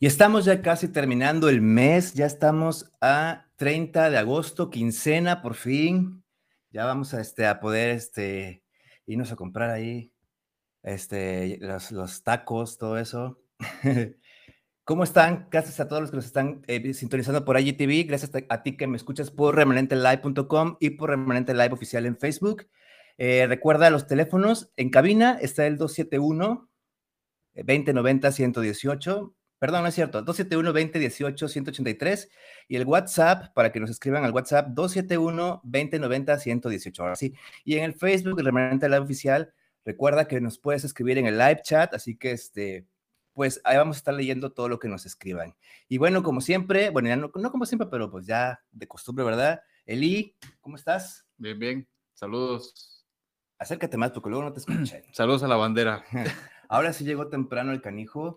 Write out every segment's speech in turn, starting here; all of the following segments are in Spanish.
Y estamos ya casi terminando el mes, ya estamos a 30 de agosto, quincena por fin. Ya vamos a, este, a poder este, irnos a comprar ahí este, los, tacos, todo eso. ¿Cómo están? Gracias a todos los que nos están eh, sintonizando por IGTV. Gracias a, ti que me escuchas por remanentelive.com y por Remanente Live Oficial en Facebook. Eh, recuerda los teléfonos. En cabina está el 271 2090 118 Perdón, no es cierto. 271-2018-183 y el WhatsApp para que nos escriban al WhatsApp 271-2090-118. Ahora sí. Y en el Facebook, el remanente live oficial, recuerda que nos puedes escribir en el live chat, así que este, pues ahí vamos a estar leyendo todo lo que nos escriban. Y bueno, como siempre, bueno, ya no, no como siempre, pero pues ya de costumbre, ¿verdad? Eli, ¿cómo estás? Bien, bien. Saludos. Acércate más porque luego no te escuchan. Saludos a la bandera. Ahora sí llegó temprano el canijo.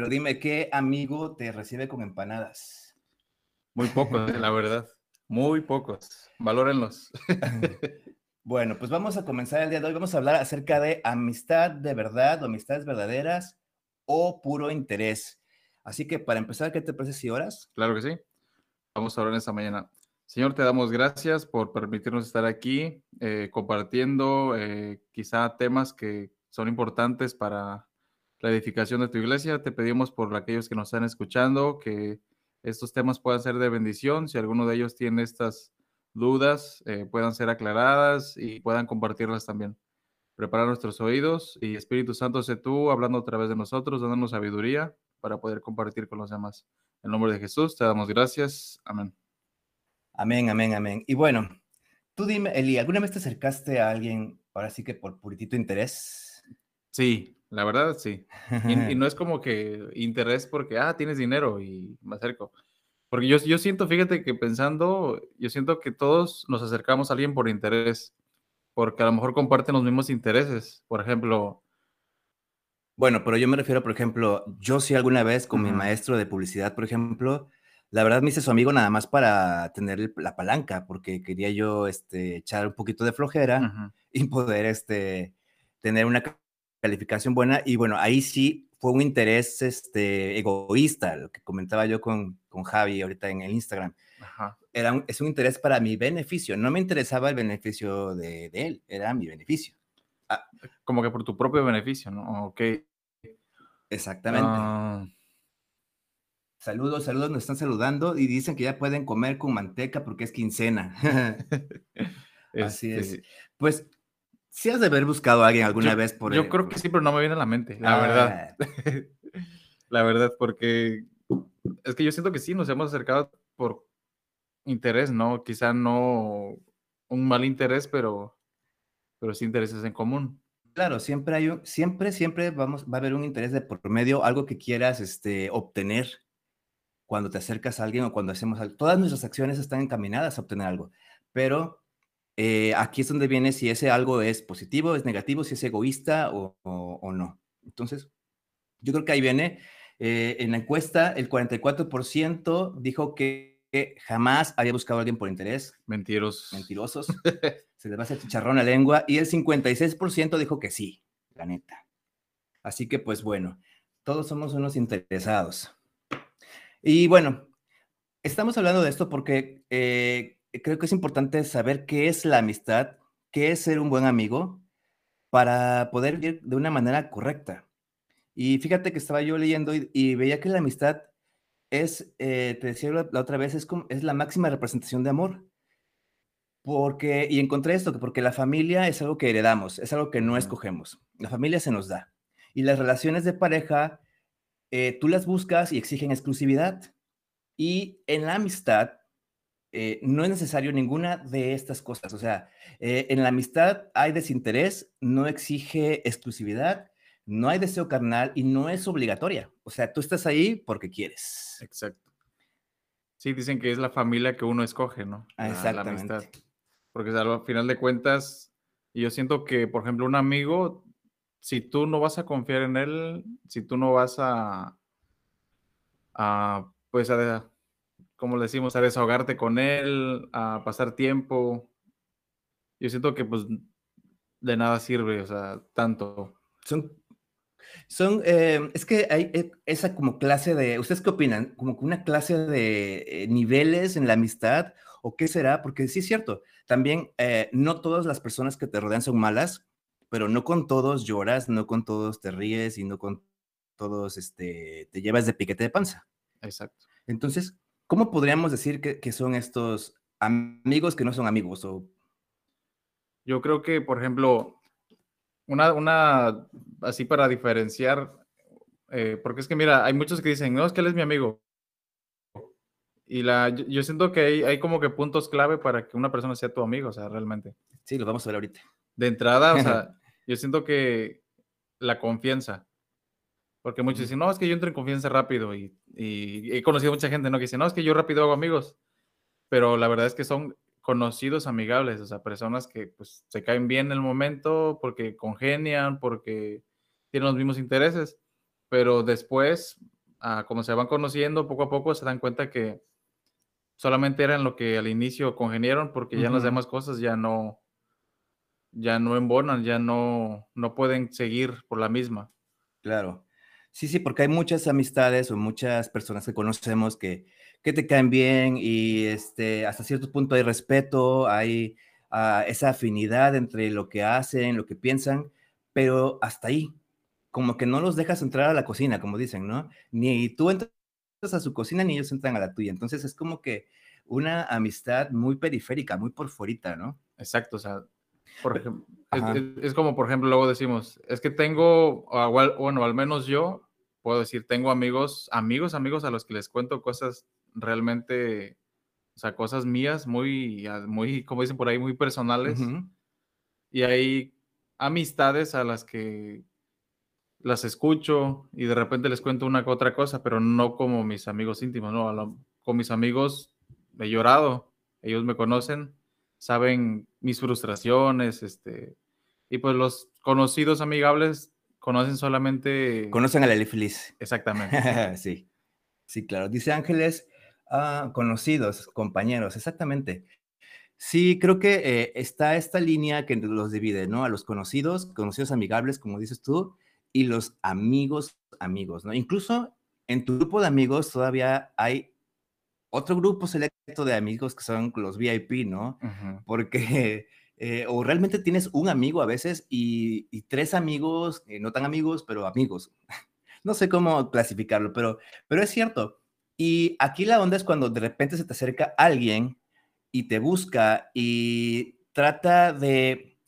Pero dime, ¿qué amigo te recibe con empanadas? Muy pocos, la verdad. Muy pocos. Valórenlos. bueno, pues vamos a comenzar el día de hoy. Vamos a hablar acerca de amistad de verdad o amistades verdaderas o puro interés. Así que para empezar, ¿qué te parece si horas? Claro que sí. Vamos a hablar esta mañana. Señor, te damos gracias por permitirnos estar aquí eh, compartiendo eh, quizá temas que son importantes para la edificación de tu iglesia. Te pedimos por aquellos que nos están escuchando que estos temas puedan ser de bendición. Si alguno de ellos tiene estas dudas, eh, puedan ser aclaradas y puedan compartirlas también. Preparar nuestros oídos y Espíritu Santo, sé tú hablando a través de nosotros, dándonos sabiduría para poder compartir con los demás. En nombre de Jesús, te damos gracias. Amén. Amén, amén, amén. Y bueno, tú dime, Eli, ¿alguna vez te acercaste a alguien, ahora sí que por puritito interés? Sí, la verdad, sí. Y, no es como que interés porque, ah, tienes dinero y me acerco. Porque yo, yo siento, fíjate que pensando, yo siento que todos nos acercamos a alguien por interés, porque a lo mejor comparten los mismos intereses. Por ejemplo. Bueno, pero yo me refiero, por ejemplo, yo sí alguna vez con mi maestro de publicidad, por ejemplo, la verdad me hice su amigo nada más para tener la palanca, porque quería yo este, echar un poquito de flojera y poder este, tener una calificación buena y bueno, ahí sí fue un interés este, egoísta, lo que comentaba yo con, con Javi ahorita en el Instagram. Era es un interés para mi beneficio, no me interesaba el beneficio de, de él, era mi beneficio. Ah, como que por tu propio beneficio, ¿no? Ok. Exactamente. Ah. Saludos, saludos, nos están saludando y dicen que ya pueden comer con manteca porque es quincena. Así es. Este pues si has de haber buscado a alguien alguna vez por Yo creo que sí, pero no me viene a la mente, la verdad. Ah. la verdad, porque es que yo siento que sí, nos hemos acercado por interés, ¿no? Quizá no un mal interés, pero, pero sí intereses en común. Claro, siempre hay un, siempre, siempre vamos, va a haber un interés de por medio, algo que quieras este, obtener cuando te acercas a alguien o cuando hacemos algo. Todas nuestras acciones están encaminadas a obtener algo, pero eh, aquí es donde viene si ese algo es positivo, es negativo, si es egoísta o, no. Entonces, yo creo que ahí viene. Eh, en la encuesta, el 44% dijo que, jamás había buscado a alguien por interés. Mentirosos. Mentirosos. Se les va a hacer chicharrón la lengua. Y el 56% dijo que sí, la neta. Así que, pues bueno, todos somos unos interesados. Y bueno, estamos hablando de esto porque eh, creo que es importante saber qué es la amistad, qué es ser un buen amigo, para poder vivir de una manera correcta. Y fíjate que estaba yo leyendo y, veía que la amistad es, eh, te decía la, otra vez, es, como, es la máxima representación de amor. Porque, y encontré esto, porque la familia es algo que heredamos, es algo que no escogemos. La familia se nos da. Y las relaciones de pareja, eh, tú las buscas y exigen exclusividad. Y en la amistad, eh, no es necesario ninguna de estas cosas. O sea, eh, en la amistad hay desinterés, no exige exclusividad, no hay deseo carnal y no es obligatoria. O sea, tú estás ahí porque quieres. Exacto. Sí, dicen que es la familia que uno escoge, ¿no? Ah, exactamente. Porque al final de cuentas, yo siento que, por ejemplo, un amigo, si tú no vas a confiar en él, si tú no vas a, a pues a, como le decimos, a desahogarte con él, a pasar tiempo. Yo siento que pues de nada sirve, o sea, tanto. Son, Son, eh, es que hay eh, esa como clase de, ¿ustedes qué opinan? Como una clase de eh, niveles en la amistad o qué será? Porque sí es cierto, también no todas las personas que te rodean son malas, pero no con todos lloras, no con todos te ríes y no con todos este, te llevas de piquete de panza. Exacto. Entonces, ¿cómo podríamos decir que, que son estos amigos que no son amigos? O... Yo creo que, por ejemplo, una, una, así para diferenciar, eh, porque es que mira, hay muchos que dicen, no, es que él es mi amigo. Y la, yo, siento que hay, hay, como que puntos clave para que una persona sea tu amigo, o sea, realmente. Sí, lo vamos a ver ahorita. De entrada, o sea, yo siento que la confianza. Porque muchos dicen, no, es que yo entro en confianza rápido. Y, y he conocido mucha gente, ¿no? Que dice, no, es que yo rápido hago amigos. Pero la verdad es que son conocidos amigables, o sea, personas que pues se caen bien en el momento porque congenian, porque tienen los mismos intereses, pero después, ah, como se van conociendo poco a poco, se dan cuenta que solamente eran lo que al inicio congeniaron porque ya en las demás cosas ya no, ya no embonan, ya no, no pueden seguir por la misma. Claro. Sí, sí, porque hay muchas amistades o muchas personas que conocemos que que te caen bien y este, hasta cierto punto hay respeto, hay ah, esa afinidad entre lo que hacen, lo que piensan, pero hasta ahí, como que no los dejas entrar a la cocina, como dicen, ¿no? Ni tú entras a su cocina ni ellos entran a la tuya. Entonces es como que una amistad muy periférica, muy por ¿no? Exacto, o sea, por ejemplo, es, como, por ejemplo, luego decimos, es que tengo, bueno, al menos yo puedo decir, tengo amigos, amigos, amigos a los que les cuento cosas realmente, o sea, cosas mías muy, ah, muy, como dicen por ahí, muy personales. Y hay amistades a las que las escucho y de repente les cuento una que otra cosa, pero no como mis amigos íntimos, ¿no? Con mis amigos he llorado, ellos me conocen, saben mis frustraciones, este, y pues los conocidos amigables conocen solamente... Conocen a la feliz. Exactamente. sí, sí, claro. Dice Ángeles, Ah, conocidos, compañeros, exactamente. Sí, creo que eh, está esta línea que los divide, ¿no? A los conocidos, conocidos amigables, como dices tú, y los amigos, amigos, ¿no? Incluso en tu grupo de amigos todavía hay otro grupo selecto de amigos que son los VIP, ¿no? Porque eh, o realmente tienes un amigo a veces y, tres amigos, eh, no tan amigos, pero amigos. no sé cómo clasificarlo, pero, pero es cierto. Y aquí la onda es cuando de repente se te acerca alguien y te busca y trata de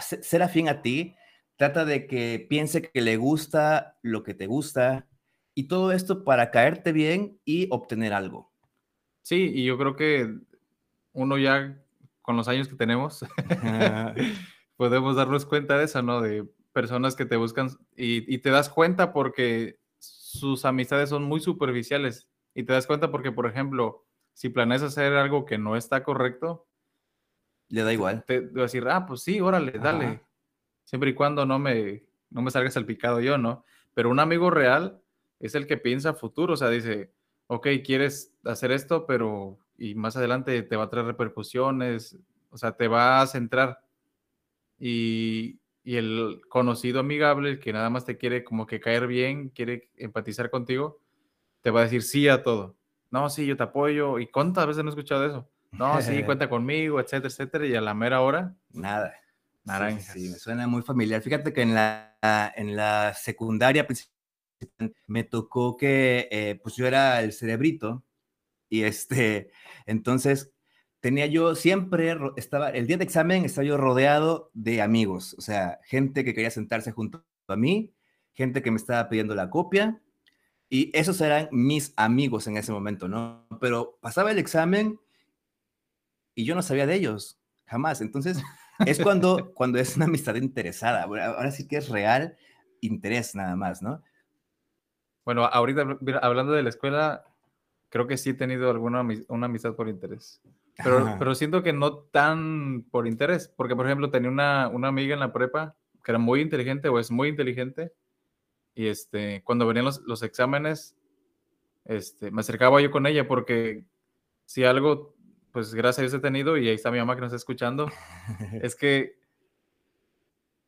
ser afín a ti, trata de que piense que le gusta lo que te gusta y todo esto para caerte bien y obtener algo. Sí, y yo creo que uno ya con los años que tenemos podemos darnos cuenta de eso, ¿no? De personas que te buscan y, y te das cuenta porque sus amistades son muy superficiales y te das cuenta porque, por ejemplo, si planeas hacer algo que no está correcto, le da igual. Te, voy a decir, ah, pues sí, órale, dale. Siempre y cuando no me, no me salga salpicado yo, ¿no? Pero un amigo real es el que piensa futuro, o sea, dice, ok, quieres hacer esto, pero y más adelante te va a traer repercusiones, o sea, te va a centrar. Y, y el conocido amigable, que nada más te quiere como que caer bien, quiere empatizar contigo, te va a decir sí a todo. No, sí, yo te apoyo. ¿Y cuántas veces no he escuchado eso? No, sí, cuenta conmigo, etcétera, etcétera. Y a la mera hora, nada. Naranjas. Sí, me suena muy familiar. Fíjate que en la, en la secundaria me tocó que, eh, pues yo era el cerebrito y este, entonces tenía yo siempre, estaba, el día de examen estaba yo rodeado de amigos, o sea, gente que quería sentarse junto a mí, gente que me estaba pidiendo la copia, y esos eran mis amigos en ese momento, ¿no? Pero pasaba el examen y yo no sabía de ellos, jamás. Entonces, es cuando, cuando es una amistad interesada. Ahora sí que es real interés nada más, ¿no? Bueno, ahorita hablando de la escuela, creo que sí he tenido alguna una amistad por interés. Pero, pero siento que no tan por interés, porque por ejemplo tenía una, una amiga en la prepa que era muy inteligente o es muy inteligente y este, cuando venían los, exámenes, este, me acercaba yo con ella porque si algo, pues gracias a Dios he tenido, y ahí está mi mamá que nos está escuchando, es que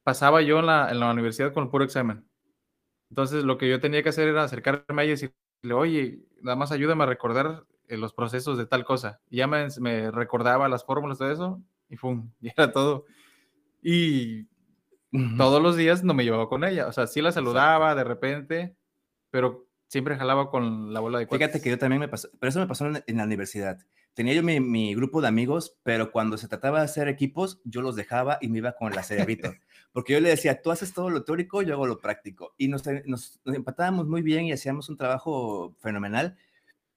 pasaba yo en la, en la universidad con el puro examen. Entonces lo que yo tenía que hacer era acercarme a ella y decirle, oye, nada más ayúdame a recordar eh, los procesos de tal cosa. Y ya me, me recordaba las fórmulas de eso y ¡pum! Y era todo. Y todos los días no me llevaba con ella. O sea, sí la saludaba de repente, pero siempre jalaba con la bola de cuates. Fíjate que yo también me pasó, pero eso me pasó en, la universidad. Tenía yo mi, grupo de amigos, pero cuando se trataba de hacer equipos, yo los dejaba y me iba con la cerebrito. Porque yo le decía, tú haces todo lo teórico, yo hago lo práctico. Y nos, nos, nos empatábamos muy bien y hacíamos un trabajo fenomenal.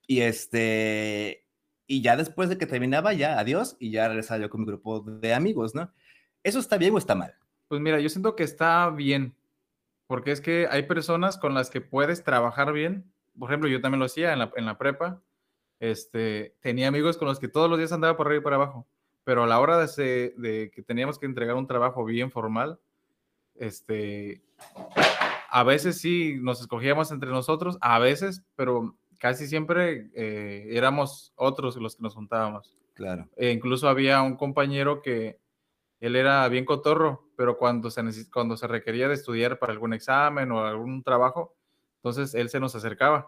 Y este, y ya después de que terminaba, ya adiós, y ya regresaba yo con mi grupo de amigos, ¿no? ¿Eso está bien o está mal? Pues mira, yo siento que está bien, porque es que hay personas con las que puedes trabajar bien. Por ejemplo, yo también lo hacía en la, en la prepa. Este, tenía amigos con los que todos los días andaba por arriba y por abajo, pero a la hora de, de que teníamos que entregar un trabajo bien formal, este, a veces sí nos escogíamos entre nosotros, a veces, pero casi siempre eh, éramos otros los que nos juntábamos. Claro. E incluso había un compañero que él era bien cotorro, pero cuando se, cuando se requería de estudiar para algún examen o algún trabajo, entonces él se nos acercaba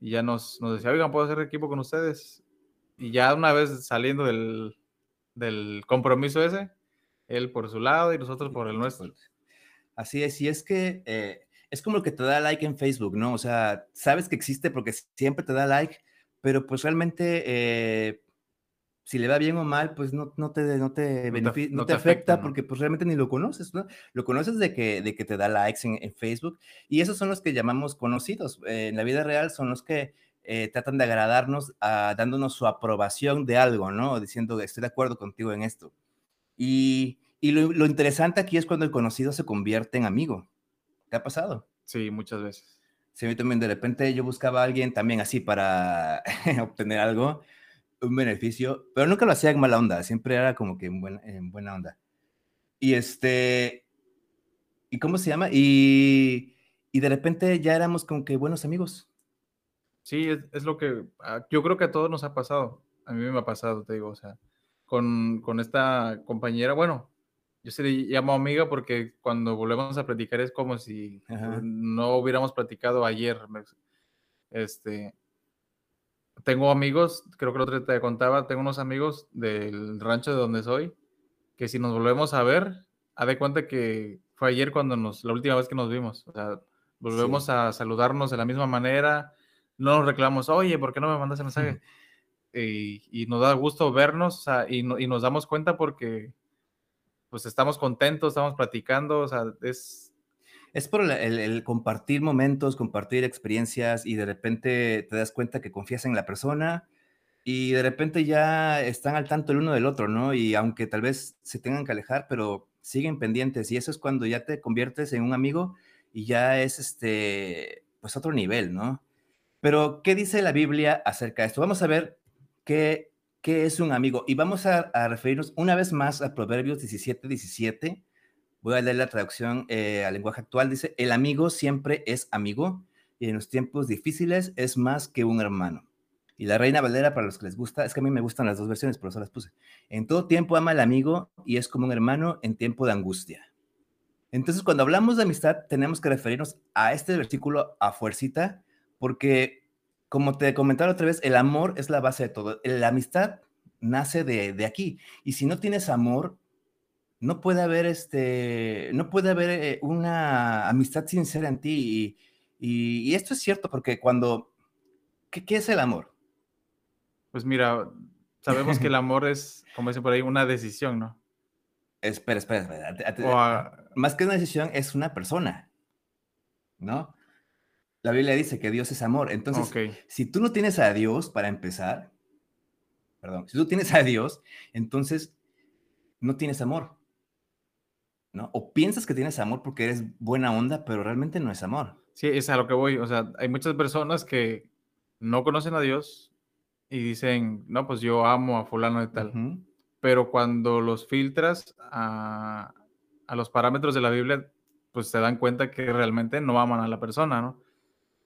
y ya nos, nos decía, oigan, ¿puedo hacer equipo con ustedes? Y ya una vez saliendo del, del compromiso ese, él por su lado y nosotros por el nuestro. Así es, y es que eh, es como el que te da like en Facebook, ¿no? O sea, sabes que existe porque siempre te da like, pero pues realmente eh, si le va bien o mal, pues no, no te, no te, no te, afecta, porque pues realmente ni lo conoces, ¿no? Lo conoces de que, de que te da likes en, Facebook y esos son los que llamamos conocidos. Eh, en la vida real son los que eh, tratan de agradarnos ah, dándonos su aprobación de algo, ¿no? Diciendo, estoy de acuerdo contigo en esto. Y, y lo, lo interesante aquí es cuando el conocido se convierte en amigo. ¿Te ha pasado? Sí, muchas veces. Sí, a mí también de repente yo buscaba a alguien también así para obtener algo, un beneficio, pero nunca lo hacía en mala onda, siempre era como que en buena, en buena onda. Y este, ¿y cómo se llama? Y, y de repente ya éramos como que buenos amigos. Sí, es, es, lo que ah, yo creo que a todos nos ha pasado. A mí me ha pasado, te digo, o sea, con, con esta compañera, bueno, yo se le llamo amiga porque cuando volvemos a platicar es como si no hubiéramos platicado ayer. Este, tengo amigos, creo que el otro te contaba, tengo unos amigos del rancho de donde soy, que si nos volvemos a ver, a de cuenta que fue ayer cuando nos, la última vez que nos vimos. O sea, volvemos a saludarnos de la misma manera, no nos reclamamos, oye, ¿por qué no me mandas el mensaje? y, nos da gusto vernos y, y nos damos cuenta porque pues estamos contentos, estamos platicando, o sea, es... Es por el, compartir momentos, compartir experiencias y de repente te das cuenta que confías en la persona y de repente ya están al tanto el uno del otro, ¿no? Y aunque tal vez se tengan que alejar, pero siguen pendientes y eso es cuando ya te conviertes en un amigo y ya es este, pues otro nivel, ¿no? Pero, ¿qué dice la Biblia acerca de esto? Vamos a ver qué ¿Qué es un amigo? Y vamos a, referirnos una vez más a Proverbios 17, 17. Voy a leer la traducción eh, al lenguaje actual. Dice, el amigo siempre es amigo y en los tiempos difíciles es más que un hermano. Y la Reina Valera, para los que les gusta, es que a mí me gustan las dos versiones, por eso las puse. En todo tiempo ama al amigo y es como un hermano en tiempo de angustia. Entonces, cuando hablamos de amistad, tenemos que referirnos a este versículo a fuercita, porque como te comentaba otra vez, el amor es la base de todo. La amistad nace de, aquí. Y si no tienes amor, no puede haber este, no puede haber eh, una amistad sincera en ti. Y, esto es cierto porque cuando, ¿qué, es el amor? Pues mira, sabemos que el amor es, como dicen por ahí, una decisión, ¿no? Espera, espera, espera. Más que una decisión, es una persona, ¿no? La Biblia dice que Dios es amor. Entonces, si tú no tienes a Dios para empezar, perdón, si tú tienes a Dios, entonces no tienes amor. ¿No? O piensas que tienes amor porque eres buena onda, pero realmente no es amor. Sí, es a lo que voy. O sea, hay muchas personas que no conocen a Dios y dicen, no, pues yo amo a fulano de tal. Pero cuando los filtras a, a, los parámetros de la Biblia, pues se dan cuenta que realmente no aman a la persona, ¿no?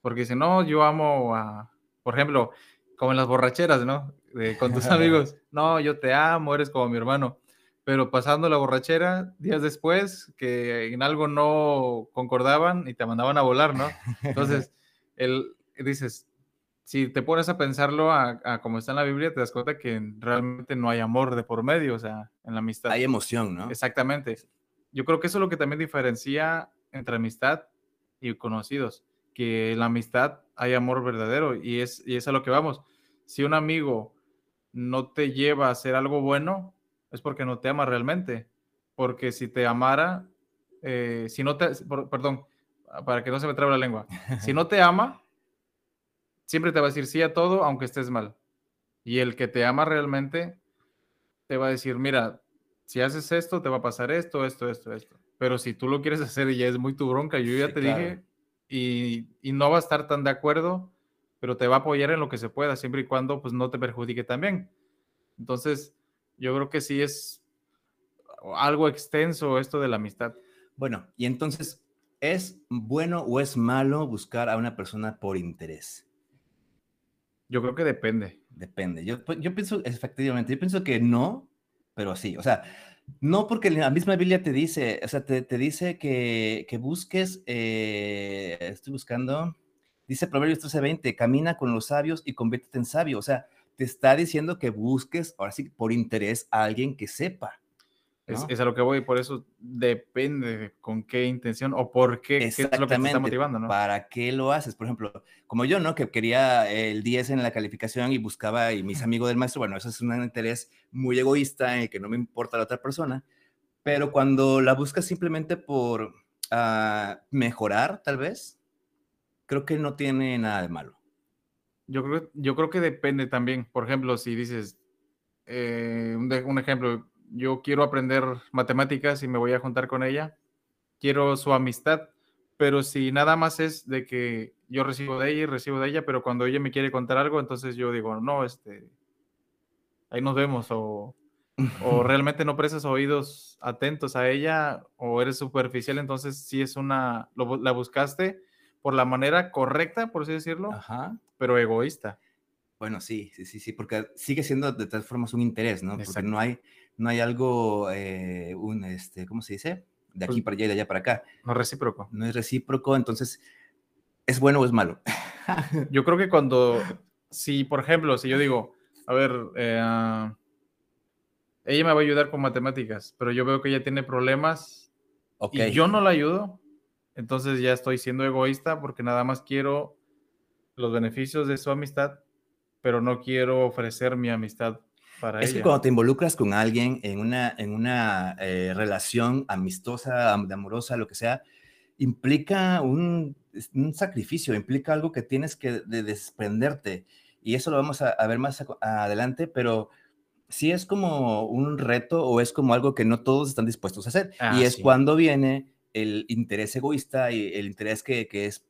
Porque si no, yo amo a, por ejemplo, como en las borracheras, ¿no? con tus amigos, no, yo te amo, eres como mi hermano. pero pasando la borrachera, días después, que en algo no concordaban y te mandaban a volar, ¿no? Entonces, el, dices, si te pones a pensarlo a, como está en la Biblia, te das cuenta que realmente no hay amor de por medio, o sea, en la amistad. Hay emoción, ¿no? Exactamente. Yo creo que eso es lo que también diferencia entre amistad y conocidos, que en la amistad hay amor verdadero y es, y es a lo que vamos. Si un amigo no te lleva a hacer algo bueno, es porque no te ama realmente. Porque si te amara, eh, si no te, perdón, para que no se me trabe la lengua, si no te ama, siempre te va a decir sí a todo, aunque estés mal. Y el que te ama realmente, te va a decir, mira, si haces esto, te va a pasar esto, esto, esto, esto. Pero si tú lo quieres hacer y ya es muy tu bronca, yo ya te dije, y, y, no va a estar tan de acuerdo, pero te va a apoyar en lo que se pueda, siempre y cuando pues no te perjudique también. Entonces, yo creo que sí es algo extenso esto de la amistad. Bueno, y entonces, ¿es bueno o es malo buscar a una persona por interés? Yo creo que depende. Depende. Yo, pues, yo pienso, efectivamente, yo pienso que no, pero sí. O sea, no porque la misma Biblia te dice, o sea, te, dice que, que busques, eh, estoy buscando, dice Proverbios 13:20, camina con los sabios y conviértete en sabio. O sea, te está diciendo que busques, ahora sí, por interés a alguien que sepa. Es, a lo que voy, por eso depende con qué intención o por qué, qué es lo que te está motivando, ¿no? ¿Para qué lo haces? Por ejemplo, como yo, ¿no? Que quería el 10 en la calificación y buscaba, y mis amigos del maestro, bueno, eso es un interés muy egoísta en que no me importa la otra persona, pero cuando la buscas simplemente por ah, mejorar, tal vez, creo que no tiene nada de malo. Yo creo, yo creo que depende también. Por ejemplo, si dices, eh, un, ejemplo, yo quiero aprender matemáticas y me voy a juntar con ella, quiero su amistad, pero si nada más es de que yo recibo de ella y recibo de ella, pero cuando ella me quiere contar algo, entonces yo digo, no, este, ahí nos vemos, o, o realmente no prestas oídos atentos a ella, o eres superficial, entonces si es una, la buscaste por la manera correcta, por así decirlo, pero egoísta. Bueno, sí, sí, sí, sí, porque sigue siendo de todas formas un interés, ¿no? Porque no hay, no hay algo, eh, un, este, ¿cómo se dice? De aquí pues para allá y de allá para acá. No es recíproco. No es recíproco, entonces, ¿es bueno o es malo? yo creo que cuando, si, por ejemplo, si yo digo, a ver, eh, ella me va a ayudar con matemáticas, pero yo veo que ella tiene problemas y yo no la ayudo, entonces ya estoy siendo egoísta porque nada más quiero los beneficios de su amistad, pero no quiero ofrecer mi amistad para ella. Es que cuando te involucras con alguien en una, en una eh, relación amistosa, amorosa, lo que sea, implica un, un, sacrificio, implica algo que tienes que desprenderte. Y eso lo vamos a, ver más adelante, pero sí es como un reto o es como algo que no todos están dispuestos a hacer. y es cuando viene el interés egoísta y el interés que, es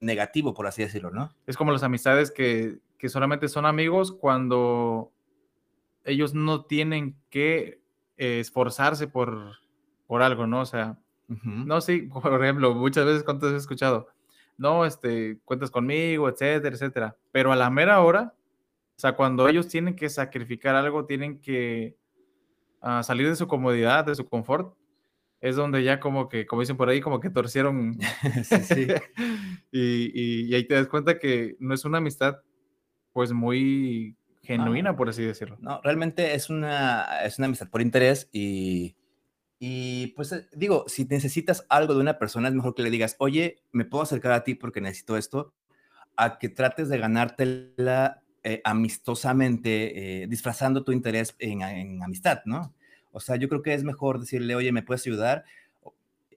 negativo, por así decirlo, ¿no? Es como las amistades que, solamente son amigos cuando ellos no tienen que eh, esforzarse por, por algo, ¿no? O sea, no, sí, por ejemplo, muchas veces cuando he escuchado, no, este, cuentas conmigo, etcétera, etcétera, pero a la mera hora, o sea, cuando ellos tienen que sacrificar algo, tienen que ah, salir de su comodidad, de su confort, es donde ya como que, como dicen por ahí, como que torcieron. sí, sí. y, ahí te das cuenta que no es una amistad, pues muy genuina, por así decirlo. No, realmente es una, es una amistad por interés y, y pues eh, digo, si necesitas algo de una persona, es mejor que le digas, oye, me puedo acercar a ti porque necesito esto, a que trates de ganártela eh, amistosamente, eh, disfrazando tu interés en, en amistad, ¿no? O sea, yo creo que es mejor decirle, oye, ¿me puedes ayudar?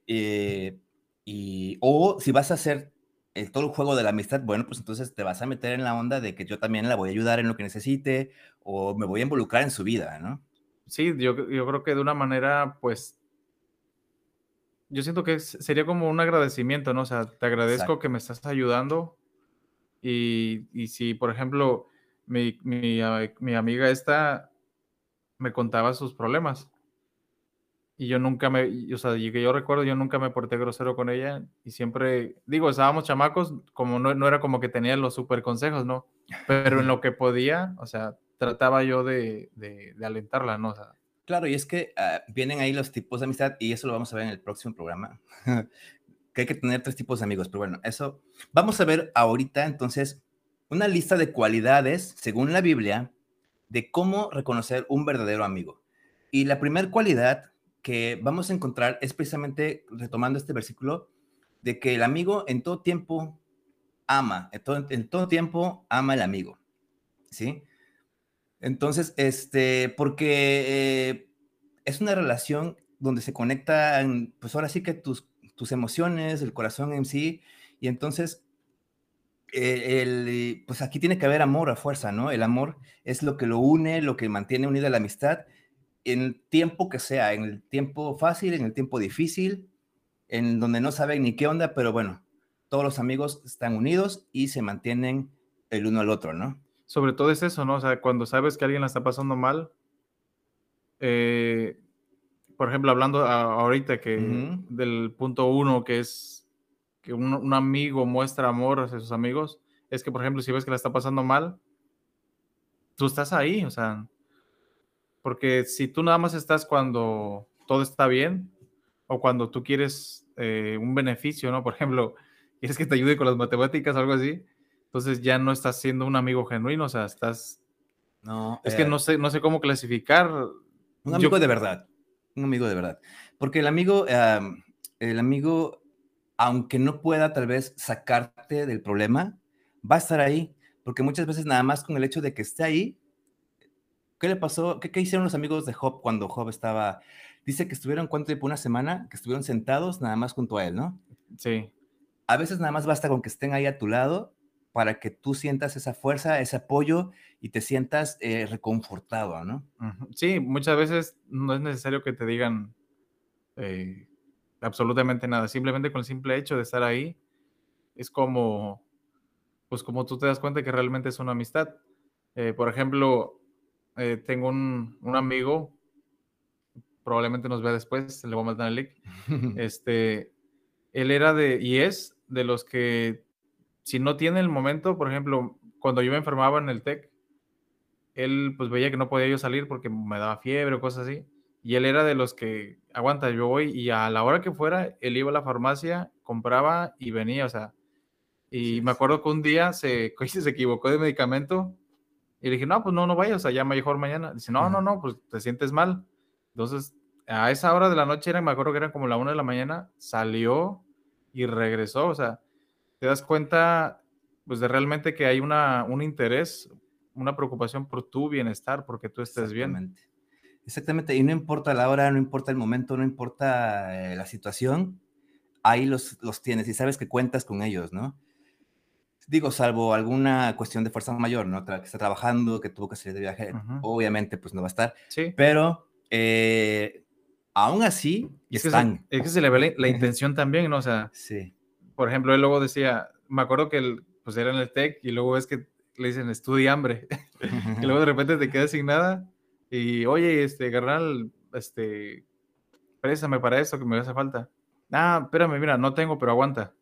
Eh, y, o si vas a hacer el, todo el juego de la amistad, bueno, pues entonces te vas a meter en la onda de que yo también la voy a ayudar en lo que necesite o me voy a involucrar en su vida, ¿no? Sí, yo, yo creo que de una manera, pues, yo siento que sería como un agradecimiento, ¿no? O sea, te agradezco que me estás ayudando y, y si, por ejemplo, mi, mi, mi amiga esta me contaba sus problemas. Y yo nunca me, o sea, que yo recuerdo, yo nunca me porté grosero con ella y siempre, digo, estábamos chamacos, como no, no era como que tenía los super consejos, ¿no? Pero en lo que podía, o sea, trataba yo de, de, alentarla, ¿no? O sea, Claro, y es que ah, vienen ahí los tipos de amistad y eso lo vamos a ver en el próximo programa, que hay que tener tres tipos de amigos, pero bueno, eso vamos a ver ahorita entonces una lista de cualidades, según la Biblia, de cómo reconocer un verdadero amigo. Y la primera cualidad que vamos a encontrar es precisamente retomando este versículo de que el amigo en todo tiempo ama, en todo, en todo tiempo ama al amigo, ¿sí? Entonces, este, porque eh, es una relación donde se conectan, pues ahora sí que tus, tus emociones, el corazón en sí, y entonces, eh, el, pues aquí tiene que haber amor a fuerza, ¿no? El amor es lo que lo une, lo que mantiene unida la amistad, en el tiempo que sea, en el tiempo fácil, en el tiempo difícil, en donde no saben ni qué onda, pero bueno, todos los amigos están unidos y se mantienen el uno al otro, ¿no? Sobre todo es eso, ¿no? O sea, cuando sabes que alguien la está pasando mal, eh, por ejemplo, hablando ahorita que del punto uno, que es que un, amigo muestra amor hacia sus amigos, es que, por ejemplo, si ves que la está pasando mal, tú estás ahí, o sea, porque si tú nada más estás cuando todo está bien o cuando tú quieres eh, un beneficio, ¿no? Por ejemplo, quieres que te ayude con las matemáticas algo así, entonces ya no estás siendo un amigo genuino, o sea, estás... No, es que eh no sé, no sé cómo clasificar. Un amigo de verdad, un amigo de verdad. Porque el amigo, el amigo, aunque no pueda tal vez sacarte del problema, va a estar ahí, porque muchas veces nada más con el hecho de que esté ahí, ¿qué le pasó? ¿Qué, qué hicieron los amigos de Job cuando Job estaba... Dice que estuvieron, ¿cuánto tiempo? Una semana, que estuvieron sentados nada más junto a él, ¿no? Sí. A veces nada más basta con que estén ahí a tu lado para que tú sientas esa fuerza, ese apoyo y te sientas eh, reconfortado, ¿no? Sí, muchas veces no es necesario que te digan eh, absolutamente nada, simplemente con el simple hecho de estar ahí es como, pues como tú te das cuenta que realmente es una amistad. Eh, por ejemplo, tengo un, un, amigo, probablemente nos vea después, le voy a mandar el link, este, él era de, y es de los que si no tiene el momento, por ejemplo, cuando yo me enfermaba en el TEC, él pues veía que no podía yo salir porque me daba fiebre o cosas así. Y él era de los que, aguanta, yo voy y a la hora que fuera, él iba a la farmacia, compraba y venía, o sea. Y me acuerdo que un día se, se equivocó de medicamento y le dije, no, pues no, no vayas, o sea, ya mejor mañana. Dice, no, no, no, pues te sientes mal. Entonces, a esa hora de la noche, era, me acuerdo que era como la una de la mañana, salió y regresó, o sea, te das cuenta, pues, de realmente que hay una, un interés, una preocupación por tu bienestar, porque tú estés bien. Exactamente, y no importa la hora, no importa el momento, no importa eh, la situación, ahí los, los tienes y sabes que cuentas con ellos, ¿no? Digo, salvo alguna cuestión de fuerza mayor, ¿no? que está trabajando, que tuvo que salir de viaje, obviamente, pues no va a estar. Sí. Pero eh, aún así, es están. Que es que se le ve la, intención también, ¿no? O sea, sí por ejemplo, él luego decía, me acuerdo que él, pues era en el TEC y luego es que le dicen estudia hambre y luego de repente te quedas sin nada y oye, este, carnal, este, préstame para eso que me hace falta. Ah, espérame, mira, no tengo, pero aguanta.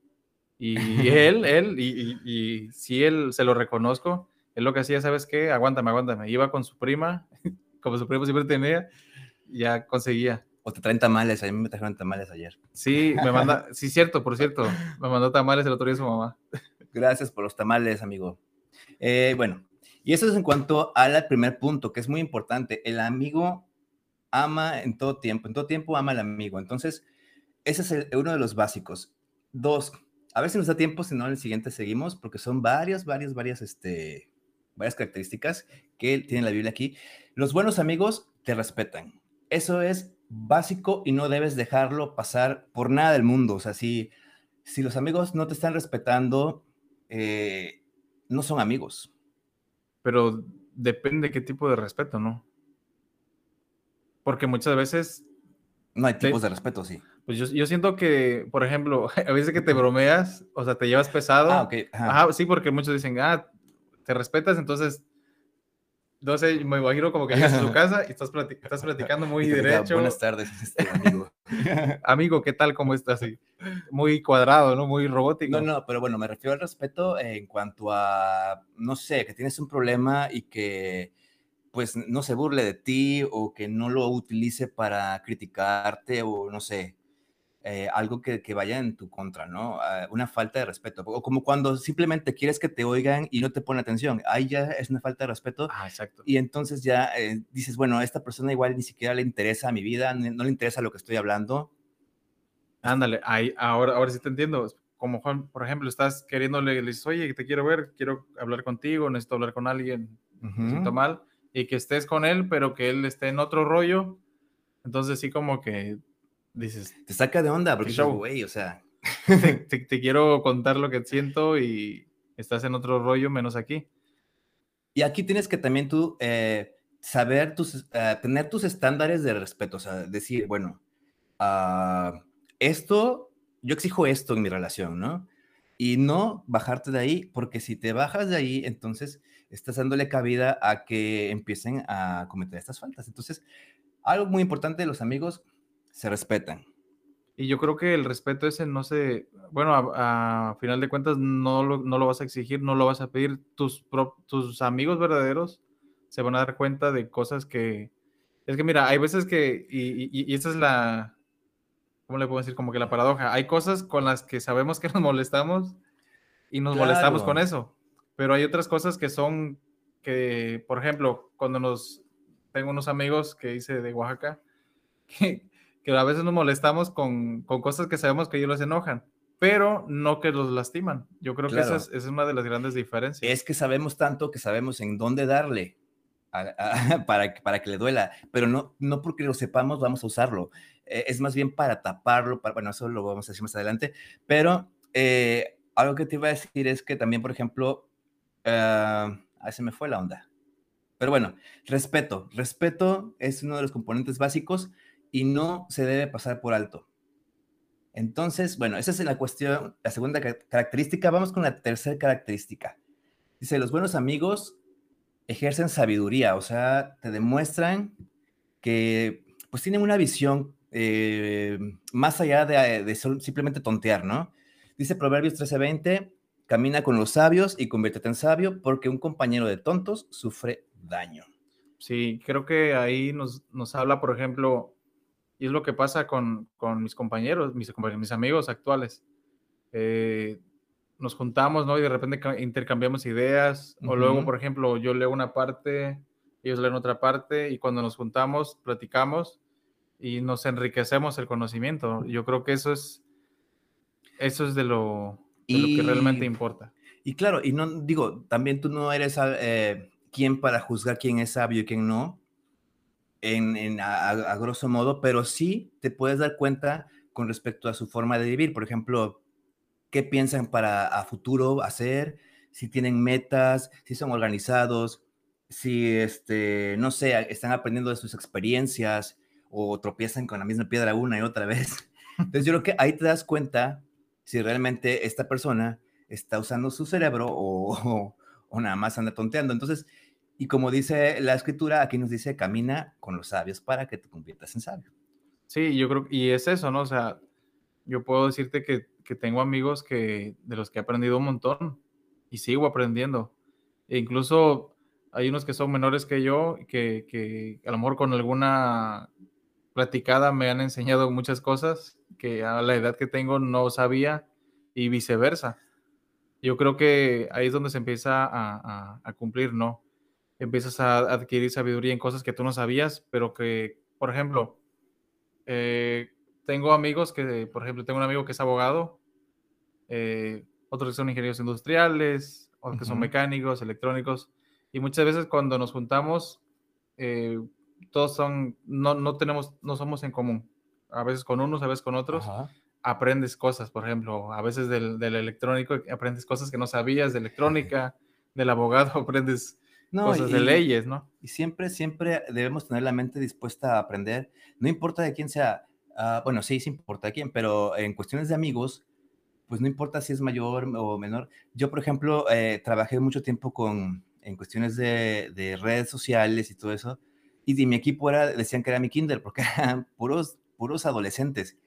Y él, él, y, y, si él se lo reconozco, él lo que hacía, ¿sabes qué? Aguántame, aguántame. Iba con su prima, como su prima siempre tenía, ya conseguía. O te traen tamales, a mí me trajeron tamales ayer. Sí, me manda, sí, cierto, por cierto, me mandó tamales el otro día su mamá. Gracias por los tamales, amigo. Eh, bueno, y eso es en cuanto al primer punto, que es muy importante. El amigo ama en todo tiempo, en todo tiempo ama al amigo. Entonces, ese es uno de los básicos. Dos, a ver si nos da tiempo, si no, en el siguiente seguimos, porque son varias, varias, varias, este, varias características que tiene la Biblia aquí. Los buenos amigos te respetan. Eso es básico y no debes dejarlo pasar por nada del mundo. O sea, si, si los amigos no te están respetando, eh, no son amigos. Pero depende qué tipo de respeto, ¿no? Porque muchas veces... No hay tipos de respeto, sí. Pues yo, yo, siento que, por ejemplo, a veces que te bromeas, o sea, te llevas pesado. Ah, ok. Ajá, sí, porque muchos dicen, ah, te respetas, entonces no sé, me imagino como que llegas a su casa y estás, estás platicando muy derecho. Buenas tardes, este, amigo. amigo, ¿qué tal? ¿Cómo estás? Muy cuadrado, ¿no? Muy robótico. No, no, pero bueno, me refiero al respeto en cuanto a, no sé, que tienes un problema y que pues no se burle de ti o que no lo utilice para criticarte o no sé, eh, algo que, que, vaya en tu contra, ¿no? Uh, una falta de respeto. O como cuando simplemente quieres que te oigan y no te pone atención. Ahí ya es una falta de respeto. Ah, exacto. Y entonces ya eh, dices, bueno, a esta persona igual ni siquiera le interesa mi vida, no le interesa lo que estoy hablando. Ándale, ahí, ahora, ahora sí te entiendo. Como Juan, por ejemplo, estás queriéndole, le dices, oye, te quiero ver, quiero hablar contigo, necesito hablar con alguien, uh -huh. siento mal, y que estés con él, pero que él esté en otro rollo. Entonces sí como que dices... Te saca de onda, porque yo, güey, o sea... te, te, te, quiero contar lo que siento y estás en otro rollo menos aquí. Y aquí tienes que también tú eh, saber tus, uh, tener tus estándares de respeto, o sea, decir, bueno, uh, esto, yo exijo esto en mi relación, ¿no? Y no bajarte de ahí, porque si te bajas de ahí, entonces estás dándole cabida a que empiecen a cometer estas faltas. Entonces, algo muy importante de los amigos, se respetan. Y yo creo que el respeto ese no se, bueno, a, a final de cuentas no lo, no lo, vas a exigir, no lo vas a pedir. Tus, tus amigos verdaderos se van a dar cuenta de cosas que, es que mira, hay veces que, y, y, y esta es la, ¿cómo le puedo decir? Como que la paradoja. Hay cosas con las que sabemos que nos molestamos y nos claro. molestamos con eso. Pero hay otras cosas que son que, por ejemplo, cuando nos, tengo unos amigos que hice de Oaxaca, que, que a veces nos molestamos con, con, cosas que sabemos que ellos los enojan, pero no que los lastiman. Yo creo claro. que esa es, esa es, una de las grandes diferencias. Es que sabemos tanto que sabemos en dónde darle a, a, para, para que le duela, pero no, no porque lo sepamos vamos a usarlo. Eh, es más bien para taparlo, para, bueno, eso lo vamos a decir más adelante, pero eh, algo que te iba a decir es que también, por ejemplo, uh, ahí se me fue la onda. Pero bueno, respeto. Respeto es uno de los componentes básicos y no se debe pasar por alto. Entonces, bueno, esa es la cuestión, la segunda característica. Vamos con la tercera característica. Dice, los buenos amigos ejercen sabiduría, o sea, te demuestran que pues tienen una visión eh, más allá de, de, simplemente tontear, ¿no? Dice Proverbios 13:20, camina con los sabios y conviértete en sabio, porque un compañero de tontos sufre daño. Sí, creo que ahí nos, nos habla, por ejemplo, y es lo que pasa con, con mis compañeros, mis, mis amigos actuales. Eh, nos juntamos, ¿no? Y de repente intercambiamos ideas, uh -huh. o luego, por ejemplo, yo leo una parte, ellos leen otra parte, y cuando nos juntamos, platicamos y nos enriquecemos el conocimiento. Yo creo que eso es, eso es de lo, de y, lo que realmente importa. Y claro, y no digo, también tú no eres eh, quien para juzgar quién es sabio y quién no, en, en a, a, grosso modo, pero sí te puedes dar cuenta con respecto a su forma de vivir. Por ejemplo, qué piensan para a futuro hacer, si tienen metas, si son organizados, si, este, no sé, están aprendiendo de sus experiencias o tropiezan con la misma piedra una y otra vez. Entonces yo creo que ahí te das cuenta si realmente esta persona está usando su cerebro o, o, o nada más anda tonteando. Entonces, y como dice la escritura, aquí nos dice, camina con los sabios para que te conviertas en sabio. Sí, yo creo, y es eso, ¿no? O sea, yo puedo decirte que, que tengo amigos que, de los que he aprendido un montón y sigo aprendiendo. E incluso hay unos que son menores que yo, que, que a lo mejor con alguna platicada me han enseñado muchas cosas que a la edad que tengo no sabía y viceversa. Yo creo que ahí es donde se empieza a, a, a cumplir, ¿no? Empiezas a adquirir sabiduría en cosas que tú no sabías, pero que, por ejemplo, eh, tengo amigos que, por ejemplo, tengo un amigo que es abogado, eh, otros que son ingenieros industriales, otros uh -huh. que son mecánicos, electrónicos, y muchas veces cuando nos juntamos, eh, todos son, no, no tenemos, no somos en común. A veces con unos, a veces con otros. Uh -huh. Aprendes cosas, por ejemplo, a veces del, del, electrónico aprendes cosas que no sabías, de electrónica, del abogado aprendes no, cosas y, de leyes, ¿no? Y siempre, siempre debemos tener la mente dispuesta a aprender, no importa de quién sea, uh, bueno, sí, sí importa de quién, pero en cuestiones de amigos, pues no importa si es mayor o menor. Yo, por ejemplo, eh, trabajé mucho tiempo con, en cuestiones de, de, redes sociales y todo eso, y de mi equipo era, decían que era mi kinder, porque eran puros, puros adolescentes.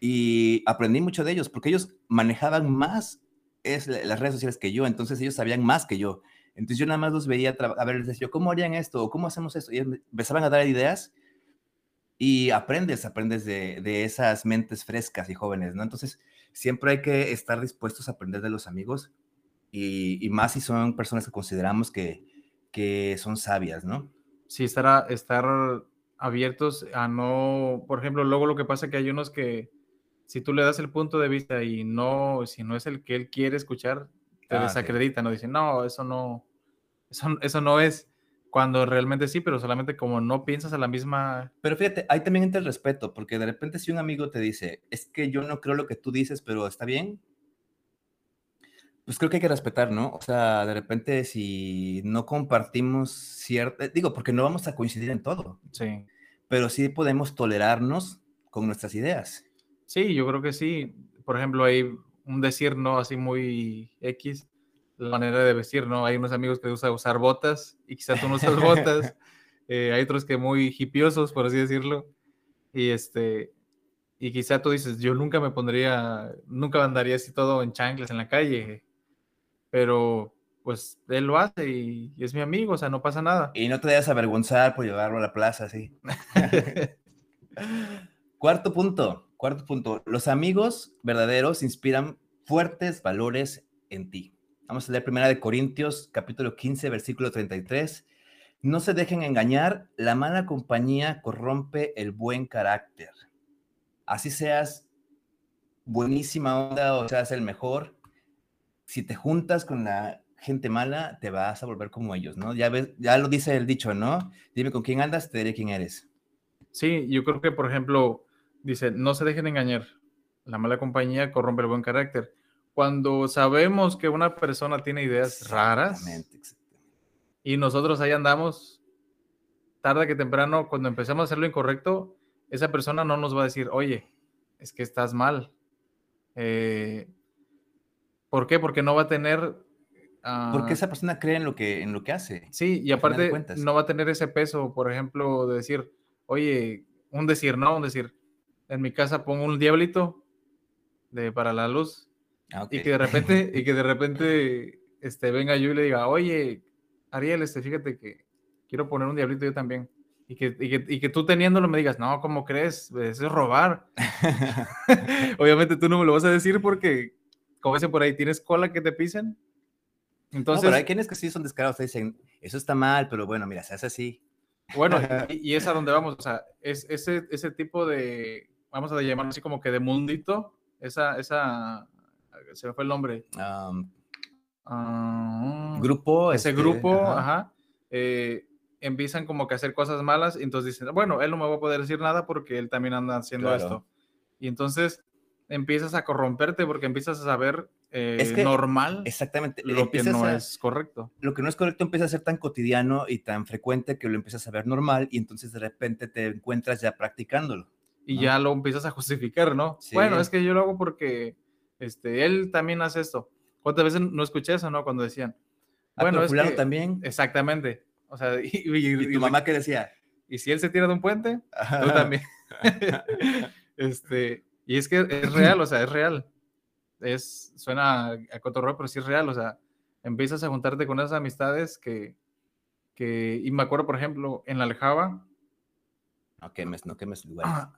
Y aprendí mucho de ellos, porque ellos manejaban más es las redes sociales que yo, entonces ellos sabían más que yo. Entonces yo nada más los veía, a ver, les decía, ¿cómo harían esto? ¿Cómo hacemos esto? Y empezaban a dar ideas y aprendes, aprendes de, de, esas mentes frescas y jóvenes, ¿no? Entonces siempre hay que estar dispuestos a aprender de los amigos y, y más si son personas que consideramos que, que son sabias, ¿no? Sí, estar, estar abiertos a no, por ejemplo, luego lo que pasa es que hay unos que si tú le das el punto de vista y no, si no es el que él quiere escuchar, te ah, desacreditan, ¿no? Dicen, no, eso no, eso, eso no es, cuando realmente sí, pero solamente como no piensas a la misma... Pero fíjate, ahí también entra el respeto, porque de repente si un amigo te dice, es que yo no creo lo que tú dices, pero está bien, pues creo que hay que respetar, ¿no? O sea, de repente si no compartimos cierto, digo, porque no vamos a coincidir en todo. Sí. Pero sí podemos tolerarnos con nuestras ideas. Sí, yo creo que sí. Por ejemplo, hay un decir, ¿no? Así muy X, la manera de vestir, ¿no? Hay unos amigos que usan usar botas y quizás tú no usas botas. Eh, hay otros que muy hipiosos, por así decirlo. Y este, y quizá tú dices, yo nunca me pondría, nunca andaría así todo en chanclas en la calle pero pues él lo hace y, es mi amigo, o sea, no pasa nada. Y no te debes avergonzar por llevarlo a la plaza, sí. cuarto punto, cuarto punto. Los amigos verdaderos inspiran fuertes valores en ti. Vamos a leer primera de Corintios, capítulo 15, versículo 33. No se dejen engañar, la mala compañía corrompe el buen carácter. Así seas buenísima onda o seas el mejor, si te juntas con la gente mala, te vas a volver como ellos, ¿no? Ya ves, ya lo dice el dicho, ¿no? Dime con quién andas, te diré quién eres. Sí, yo creo que, por ejemplo, dice, no se dejen engañar. La mala compañía corrompe el buen carácter. Cuando sabemos que una persona tiene ideas raras y nosotros ahí andamos, tarde que temprano, cuando empezamos a hacer lo incorrecto, esa persona no nos va a decir, oye, es que estás mal. Eh, ¿Por qué? Porque no va a tener... Porque ah, esa persona cree en lo que, en lo que hace. Sí, y aparte no va a tener ese peso, por ejemplo, de decir, oye, un decir, no, un decir, en mi casa pongo un diablito de, para la luz ah, y que de repente, y que de repente este, venga yo y le diga, oye, Ariel, este, fíjate que quiero poner un diablito yo también. Y que, y que, y que tú teniéndolo me digas, no, ¿cómo crees? Eso es robar. Obviamente tú no me lo vas a decir porque como dicen por ahí, ¿tienes cola que te pisen? Entonces, no, pero hay quienes que sí son descarados, dicen, eso está mal, pero bueno, mira, se hace así. Bueno, y, es a donde vamos, o sea, es ese, ese tipo de, vamos a llamarlo así como que de mundito, esa, esa, se me fue el nombre. Ah, grupo. Ese este, grupo, ajá, eh, empiezan como que a hacer cosas malas, y entonces dicen, bueno, él no me va a poder decir nada porque él también anda haciendo esto. Y entonces empiezas a corromperte porque empiezas a saber eh, es que, normal exactamente lo que no es correcto. Lo que no es correcto empieza a ser tan cotidiano y tan frecuente que lo empiezas a ver normal y entonces de repente te encuentras ya practicándolo. Y ya lo empiezas a justificar, ¿no? Bueno, es que yo lo hago porque este, él también hace esto. ¿Cuántas veces no escuché eso, no? Cuando decían, ah, bueno, es que, también. Exactamente. O sea, y, tu mamá qué decía? ¿Y si él se tira de un puente? Tú también. este, y es que es real, o sea, es real. Es, suena a cotorreo, pero sí es real, o sea, empiezas a juntarte con esas amistades que, que y me acuerdo, por ejemplo, en la Aljaba. No quemes, no quemes lugares. Ah.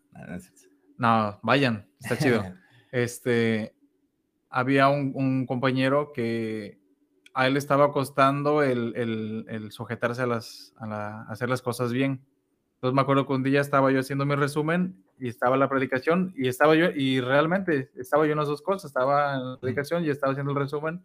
no, vayan, está chido. este, había un, compañero que a él estaba costando el, el, el sujetarse a, las, a, la, hacer las cosas bien. Entonces me acuerdo que un día estaba yo haciendo mi resumen y estaba la predicación y estaba yo, y realmente estaba yo en las dos cosas, estaba en la predicación y estaba haciendo el resumen.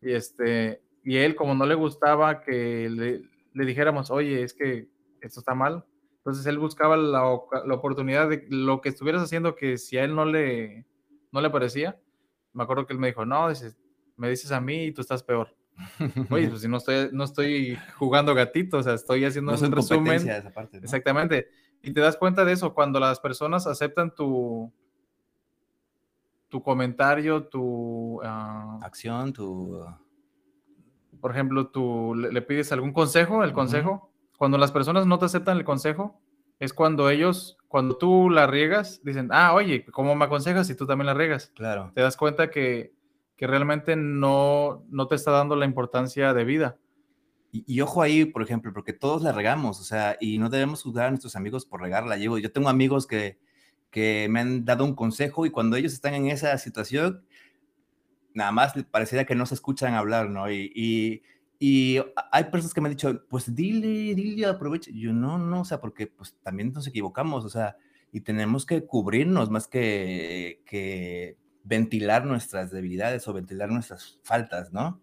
Y, este, y él, como no le gustaba que le, le dijéramos, oye, es que esto está mal, entonces él buscaba la, la, oportunidad de lo que estuvieras haciendo que si a él no le, no le parecía, me acuerdo que él me dijo, no, dices, me dices a mí y tú estás peor. Oye, pues si no estoy, no estoy jugando gatito, o sea, estoy haciendo un resumen. Exactamente. Y te das cuenta de eso cuando las personas aceptan tu, tu comentario, tu ah, acción, tu... Por ejemplo, tú le, pides algún consejo, el consejo. Cuando las personas no te aceptan el consejo, es cuando ellos, cuando tú la riegas, dicen, ah, oye, ¿cómo me aconsejas si tú también la riegas? Claro. Te das cuenta que que realmente no, no te está dando la importancia de vida. Y, ojo ahí, por ejemplo, porque todos la regamos, o sea, y no debemos juzgar a nuestros amigos por regarla. Yo, yo tengo amigos que, que me han dado un consejo y cuando ellos están en esa situación, nada más parecería que no se escuchan hablar, ¿no? Y, y, y, hay personas que me han dicho, pues dile, dile, aprovecha. Yo no, no, o sea, porque pues también nos equivocamos, o sea, y tenemos que cubrirnos más que, ventilar nuestras debilidades o ventilar nuestras faltas, ¿no?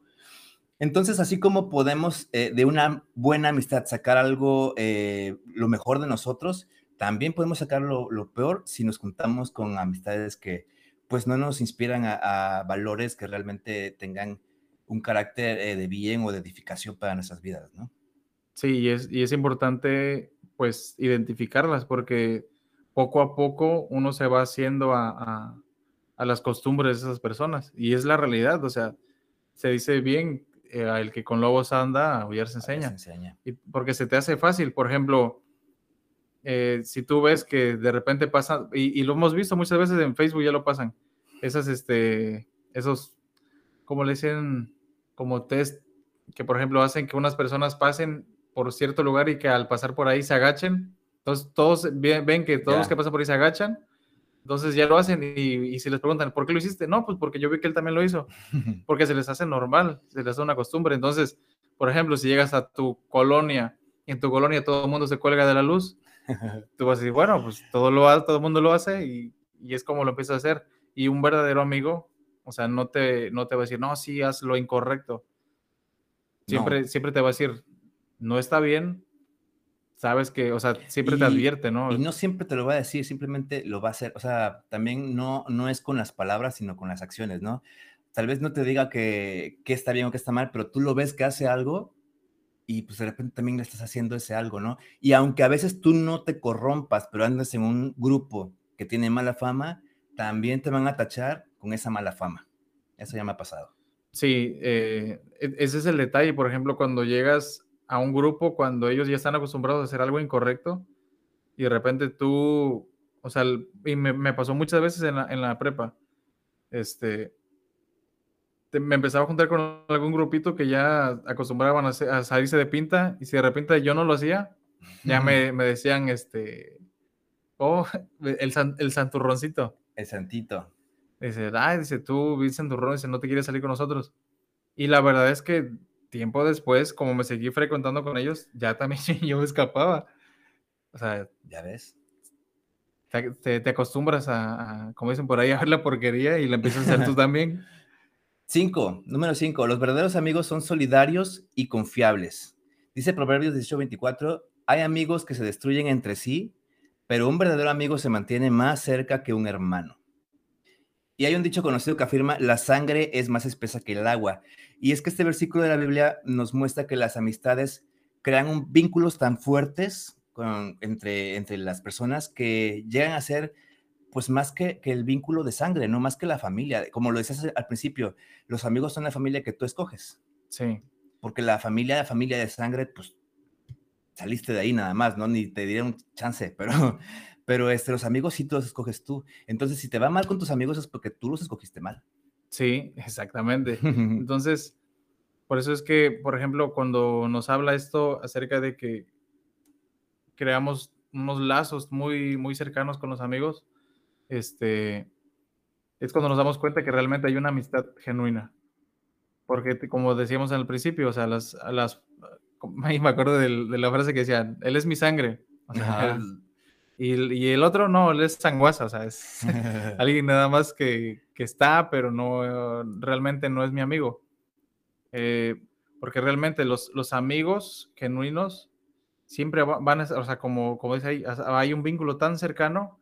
Entonces, así como podemos eh, de una buena amistad sacar algo, eh, lo mejor de nosotros, también podemos sacar lo, peor si nos juntamos con amistades que pues no nos inspiran a, valores que realmente tengan un carácter eh, de bien o de edificación para nuestras vidas, ¿no? Sí, y es, y es importante pues identificarlas porque poco a poco uno se va haciendo a, las costumbres de esas personas. Y es la realidad, o sea, se dice bien, eh, el que con lobos anda, a se enseña. enseña. Y porque se te hace fácil, por ejemplo, eh, si tú ves que de repente pasa, y, lo hemos visto muchas veces en Facebook, ya lo pasan, esas, este, esos, como le dicen, como test, que por ejemplo hacen que unas personas pasen por cierto lugar y que al pasar por ahí se agachen entonces todos ven, que todos los que pasan por ahí se agachan, entonces ya lo hacen y, si les preguntan, ¿por qué lo hiciste? No, pues porque yo vi que él también lo hizo, porque se les hace normal, se les hace una costumbre. Entonces, por ejemplo, si llegas a tu colonia y en tu colonia todo el mundo se cuelga de la luz, tú vas a decir, bueno, pues todo, lo, todo el mundo lo hace y, y es como lo empieza a hacer. Y un verdadero amigo, o sea, no te, no te va a decir, no, sí, haz lo incorrecto. Siempre, siempre te va a decir, no está bien, sabes que, o sea, siempre te advierte, ¿no? Y no siempre te lo va a decir, simplemente lo va a hacer. O sea, también no, no es con las palabras, sino con las acciones, ¿no? Tal vez no te diga que, que está bien o que está mal, pero tú lo ves que hace algo y pues de repente también le estás haciendo ese algo, ¿no? Y aunque a veces tú no te corrompas, pero andas en un grupo que tiene mala fama, también te van a tachar con esa mala fama. Eso ya me ha pasado. Sí, eh, e, ese es el detalle. Por ejemplo, cuando llegas a un grupo cuando ellos ya están acostumbrados a hacer algo incorrecto y de repente tú, o sea, y me, pasó muchas veces en la, en la prepa, este, me empezaba a juntar con algún grupito que ya acostumbraban a, salirse de pinta y si de repente yo no lo hacía, ya me, me decían, este, oh, el, el santurroncito. El santito. Dice, ay, dice, tú, viste santurrón, dice, no te quieres salir con nosotros. Y la verdad es que tiempo después, como me seguí frecuentando con ellos, ya también yo me escapaba. O sea, ya ves. Te, te, acostumbras a, como dicen por ahí, a ver la porquería y la empiezas a hacer tú también. Cinco, número cinco, los verdaderos amigos son solidarios y confiables. Dice Proverbios 18:24, hay amigos que se destruyen entre sí, pero un verdadero amigo se mantiene más cerca que un hermano. Y hay un dicho conocido que afirma, la sangre es más espesa que el agua. Y es que este versículo de la Biblia nos muestra que las amistades crean un, vínculos tan fuertes entre, entre las personas que llegan a ser pues más que, que, el vínculo de sangre, no más que la familia. Como lo decías al principio, los amigos son la familia que tú escoges. Sí. Porque la familia, la familia de sangre, pues saliste de ahí nada más, ¿no? Ni te dieron chance, pero pero este, los amigos sí los escoges tú. Entonces, si te va mal con tus amigos es porque tú los escogiste mal. Sí, exactamente. Entonces, por eso es que, por ejemplo, cuando nos habla esto acerca de que creamos unos lazos muy, muy cercanos con los amigos, este, es cuando nos damos cuenta que realmente hay una amistad genuina. Porque, como decíamos al principio, o sea, las, las, me acuerdo de, la frase que decía, él es mi sangre. O sea, y, el otro no, él es sanguaza, o sea, es alguien nada más que, que, está, pero no, realmente no es mi amigo. Eh, porque realmente los, los amigos genuinos siempre van a, o sea, como, como dice ahí, hay un vínculo tan cercano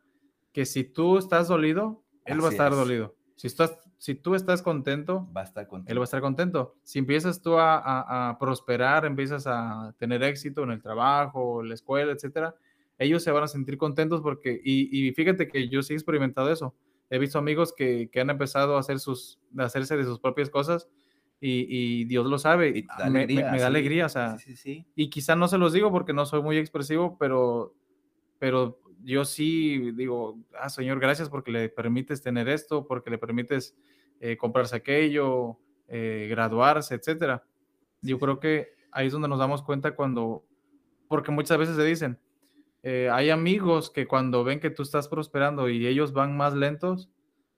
que si tú estás dolido, él va a estar dolido. Si, estás, si tú estás contento, va a estar contento. él va a estar contento. Si empiezas tú a, a, a prosperar, empiezas a tener éxito en el trabajo, en la escuela, etcétera, ellos se van a sentir contentos porque, y, fíjate que yo sí he experimentado eso. He visto amigos que, han empezado a, hacer sus, a hacerse de sus propias cosas y, Dios lo sabe. Y me, da alegría, o sea, y quizá no se los digo porque no soy muy expresivo, pero, pero yo sí digo, ah, Señor, gracias porque le permites tener esto, porque le permites eh, comprarse aquello, eh, graduarse, etcétera. Yo creo que ahí es donde nos damos cuenta cuando, porque muchas veces se dicen, eh, hay amigos que cuando ven que tú estás prosperando y ellos van más lentos,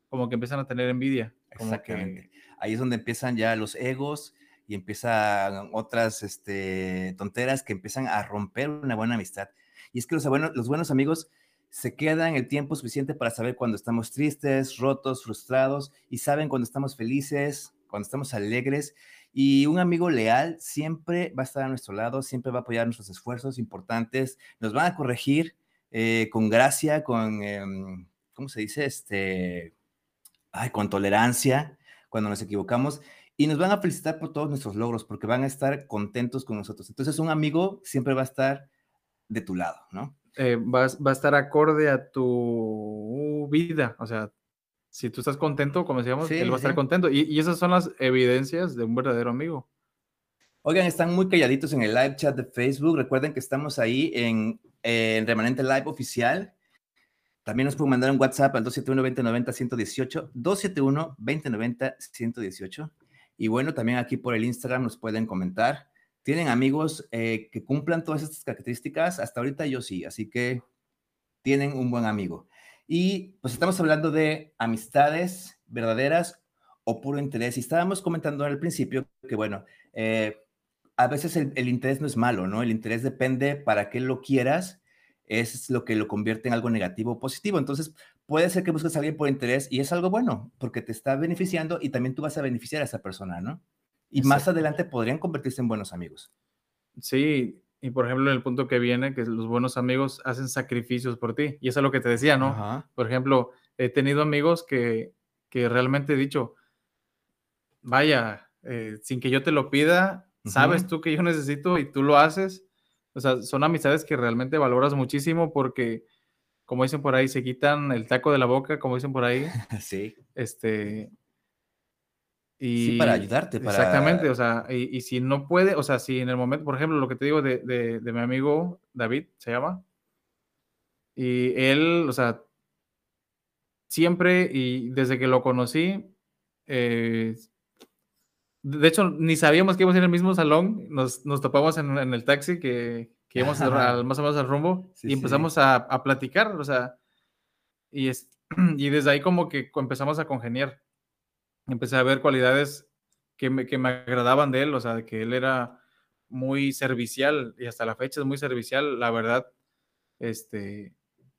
como que empiezan a tener envidia. Exactamente. Ahí es donde empiezan ya los egos y empiezan otras este, tonteras que empiezan a romper una buena amistad. Y es que los, buenos, los buenos amigos se quedan el tiempo suficiente para saber cuando estamos tristes, rotos, frustrados y saben cuando estamos felices, cuando estamos alegres. Y un amigo leal siempre va a estar a nuestro lado, siempre va a apoyar nuestros esfuerzos importantes, nos van a corregir eh, con gracia, con, em, ¿cómo se dice? Este, ay, con tolerancia cuando nos equivocamos y nos van a felicitar por todos nuestros logros porque van a estar contentos con nosotros. Entonces un amigo siempre va a estar de tu lado, ¿no? Eh, va, va, a estar acorde a tu vida, o sea, si tú estás contento, como decíamos, él va a estar contento. Y, esas son las evidencias de un verdadero amigo. Oigan, están muy calladitos en el live chat de Facebook. Recuerden que estamos ahí en, en Remanente Live Oficial. También nos pueden mandar un WhatsApp al 271-2090-118, 271-2090-118. Y bueno, también aquí por el Instagram nos pueden comentar. ¿Tienen amigos eh, que cumplan todas estas características? Hasta ahorita yo sí, así que tienen un buen amigo. Y pues estamos hablando de amistades verdaderas o puro interés. Y estábamos comentando al principio que, bueno, eh, a veces el, el, interés no es malo, ¿no? El interés depende para qué lo quieras, es lo que lo convierte en algo negativo o positivo. Entonces, puede ser que busques a alguien por interés y es algo bueno, porque te está beneficiando y también tú vas a beneficiar a esa persona, ¿no? Y más adelante podrían convertirse en buenos amigos. Sí, y por ejemplo, en el punto que viene, que los buenos amigos hacen sacrificios por ti. Y eso es lo que te decía, ¿no? Por ejemplo, he tenido amigos que, que realmente he dicho, vaya, eh, sin que yo te lo pida, sabes tú que yo necesito y tú lo haces. O sea, son amistades que realmente valoras muchísimo porque, como dicen por ahí, se quitan el taco de la boca, como dicen por ahí. sí. Este, y, sí, para ayudarte. Para... Exactamente, o sea, y, si no puede, o sea, si en el momento, por ejemplo, lo que te digo de, de, mi amigo David, se llama, y él, o sea, siempre y desde que lo conocí, eh, de hecho, ni sabíamos que íbamos a ir al mismo salón, nos, nos topamos en, en, el taxi que, que íbamos al, más o menos al rumbo y empezamos a, a, platicar, o sea, y, es, y desde ahí como que empezamos a congeniar empecé a ver cualidades que me, que me agradaban de él, o sea, de que él era muy servicial y hasta la fecha es muy servicial, la verdad, este,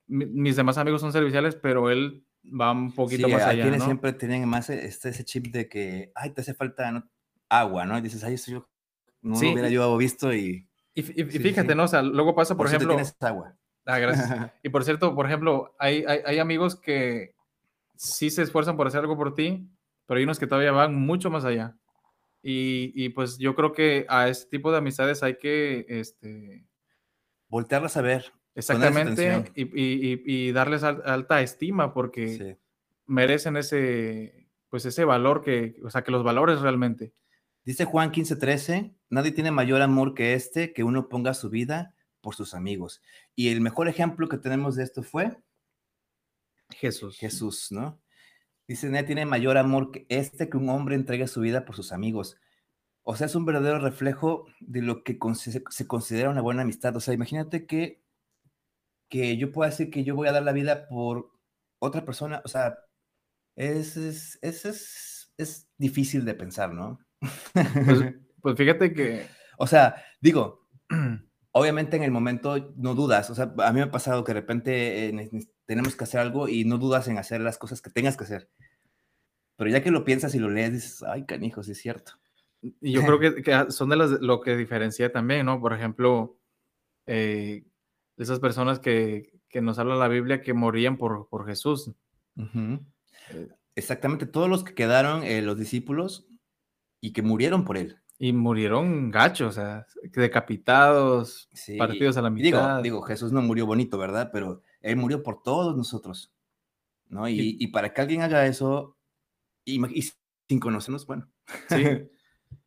mis demás amigos son serviciales, pero él va un poquito más allá. ¿no? siempre tienen más este, ese chip de que, ay, te hace falta agua, ¿no? Y dices, ay, eso yo no lo hubiera yo visto y... Y, fíjate, ¿no? O sea, luego pasa, por, ejemplo... tienes agua. Ah, gracias. y por cierto, por ejemplo, hay, hay, hay amigos que sí se esfuerzan por hacer algo por ti, pero hay unos que todavía van mucho más allá. Y, y pues yo creo que a este tipo de amistades hay que... Este, Voltearlas a ver. Exactamente, y, y, y, darles alta estima porque merecen ese, pues ese valor que, o sea, que los valores realmente. Dice Juan 15:13, nadie tiene mayor amor que este, que uno ponga su vida por sus amigos. Y el mejor ejemplo que tenemos de esto fue Jesús. Jesús, ¿no? Dice, nadie tiene mayor amor que este que un hombre entregue su vida por sus amigos. O sea, es un verdadero reflejo de lo que se considera una buena amistad. O sea, imagínate que, que yo pueda decir que yo voy a dar la vida por otra persona. O sea, es, es, es, es, difícil de pensar, ¿no? Pues, pues fíjate que... O sea, digo, obviamente en el momento no dudas. O sea, a mí me ha pasado que de repente eh, tenemos que hacer algo y no dudas en hacer las cosas que tengas que hacer. Pero ya que lo piensas y lo lees, dices, ay, canijo, sí es cierto. Y yo creo que, son de las, lo que diferencia también, ¿no? Por ejemplo, eh, esas personas que, que, nos habla la Biblia que morían por, por Jesús. Eh, Exactamente, todos los que quedaron, eh, los discípulos, y que murieron por él. Y murieron gachos, o sea, decapitados, partidos a la mitad. Digo, digo, Jesús no murió bonito, ¿verdad? Pero él murió por todos nosotros, ¿no? Y, y para que alguien haga eso, y, sin conocernos, bueno. Sí.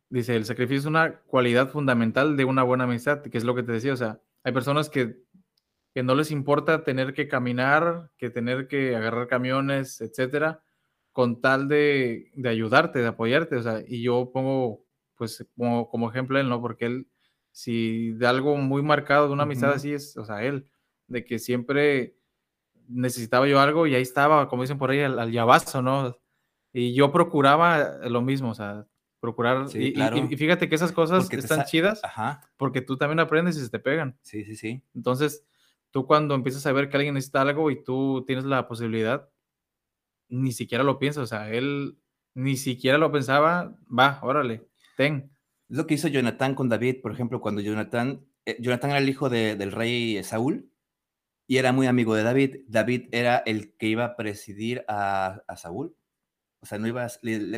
Dice, el sacrificio es una cualidad fundamental de una buena amistad, que es lo que te decía, o sea, hay personas que, no les importa tener que caminar, que tener que agarrar camiones, etcétera, con tal de, de, ayudarte, de apoyarte, o sea, y yo pongo, pues, como, como ejemplo él, ¿no? Porque él, si de algo muy marcado, de una amistad así es, o sea, él, de que siempre necesitaba yo algo y ahí estaba, como dicen por ahí, al, al llavazo, ¿no? Y yo procuraba lo mismo, o sea, procurar. y, y, fíjate que esas cosas están chidas Ajá. porque tú también aprendes y se te pegan. Sí, sí, sí. Entonces, tú cuando empiezas a ver que alguien necesita algo y tú tienes la posibilidad, ni siquiera lo piensas, o sea, él ni siquiera lo pensaba, va, órale, ten. Es lo que hizo Jonathan con David, por ejemplo, cuando Jonathan, eh, Jonathan era el hijo del rey Saúl y era muy amigo de David. David era el que iba a presidir a, Saúl. O sea, no iba a,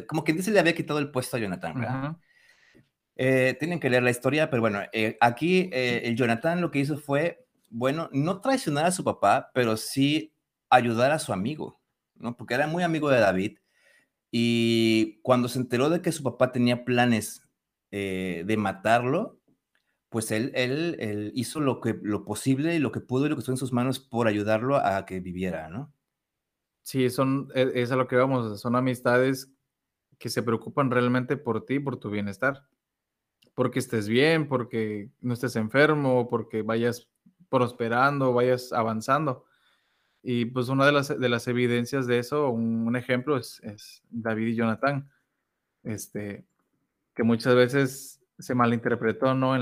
como quien dice, le había quitado el puesto a Jonathan, eh, tienen que leer la historia, pero bueno, eh, aquí el Jonathan lo que hizo fue, bueno, no traicionar a su papá, pero sí ayudar a su amigo. ¿no? Porque era muy amigo de David. Y cuando se enteró de que su papá tenía planes eh, de matarlo, pues él, él, hizo lo, que, lo posible y lo que pudo y lo que estuvo en sus manos por ayudarlo a que viviera, ¿no? Sí, son, e, es a lo que vamos, son amistades que se preocupan realmente por ti, por tu bienestar. Porque estés bien, porque no estés enfermo, porque vayas prosperando, vayas avanzando. Y pues una de las, de las evidencias de eso, un, ejemplo es, David y Jonathan, este, que muchas veces se malinterpretó, ¿no?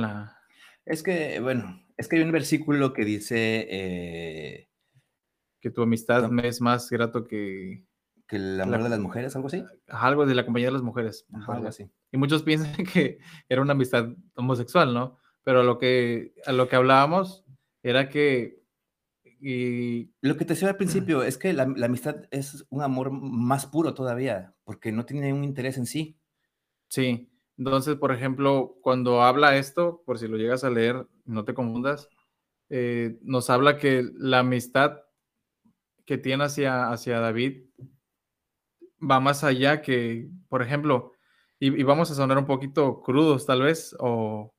Es que, bueno, es que hay un versículo que dice... Eh, que tu amistad me es más grato que... Que el amor de las mujeres, algo así. Algo de la compañía de las mujeres. algo así. Y muchos piensan que era una amistad homosexual, ¿no? Pero lo que, a lo que hablábamos era que y lo que te decía al principio es que la, amistad es un amor más puro todavía, porque no tiene un interés en sí. Sí, entonces, por ejemplo, cuando habla esto, por si lo llegas a leer, no te confundas, eh, nos habla que la amistad que tiene hacia, hacia David va más allá que, por ejemplo, y, vamos a sonar un poquito crudos tal vez, o,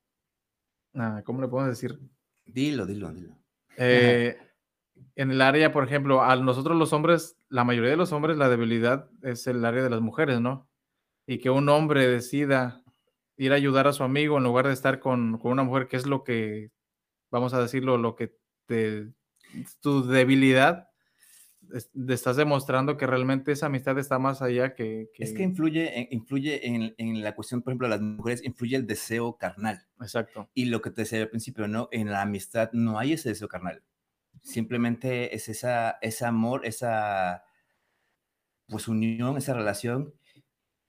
ah, ¿cómo le podemos decir? Dilo, dilo, dilo. Eh, en el área, por ejemplo, a nosotros los hombres, la mayoría de los hombres, la debilidad es el área de las mujeres, ¿no? Y que un hombre decida ir a ayudar a su amigo en lugar de estar con, una mujer, que es lo que, vamos a decirlo, lo que te, tu debilidad, estás demostrando que realmente esa amistad está más allá que... Es que influye, influye en, en, la cuestión, por ejemplo, de las mujeres, influye el deseo carnal. Exacto. Y lo que te decía al principio, ¿no? En la amistad no hay ese deseo carnal. Simplemente es esa, ese amor, esa pues unión, esa relación.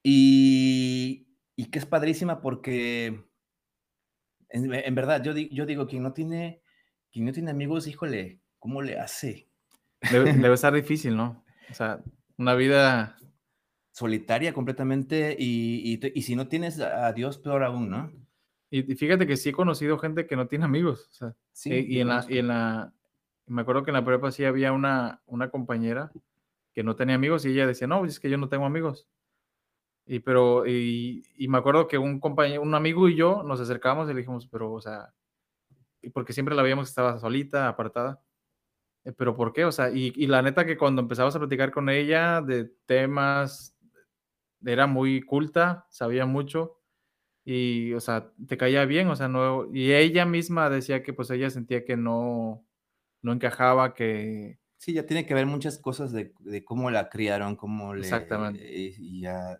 Y, y que es padrísima porque en, verdad, yo, yo digo, quien no tiene, quien no tiene amigos, híjole, ¿cómo le hace? Debe, debe estar difícil, ¿no? O sea, una vida solitaria completamente y, y, si no tienes a Dios, peor aún, ¿no? Y, fíjate que sí he conocido gente que no tiene amigos, o sea, sí, y, en la, y en la, me acuerdo que en la prepa sí había una, una compañera que no tenía amigos y ella decía, no, es que yo no tengo amigos. Y, pero, y, y, me acuerdo que un compañero, un amigo y yo nos acercamos y le dijimos, pero, o sea, porque siempre la veíamos que estaba solita, apartada. Eh, pero ¿por qué? O sea, y, y, la neta que cuando empezabas a platicar con ella de temas, era muy culta, sabía mucho y, o sea, te caía bien, o sea, no, y ella misma decía que pues ella sentía que no, no encajaba, que... Sí, ya tiene que ver muchas cosas de, cómo la criaron, cómo le... Exactamente. y ya,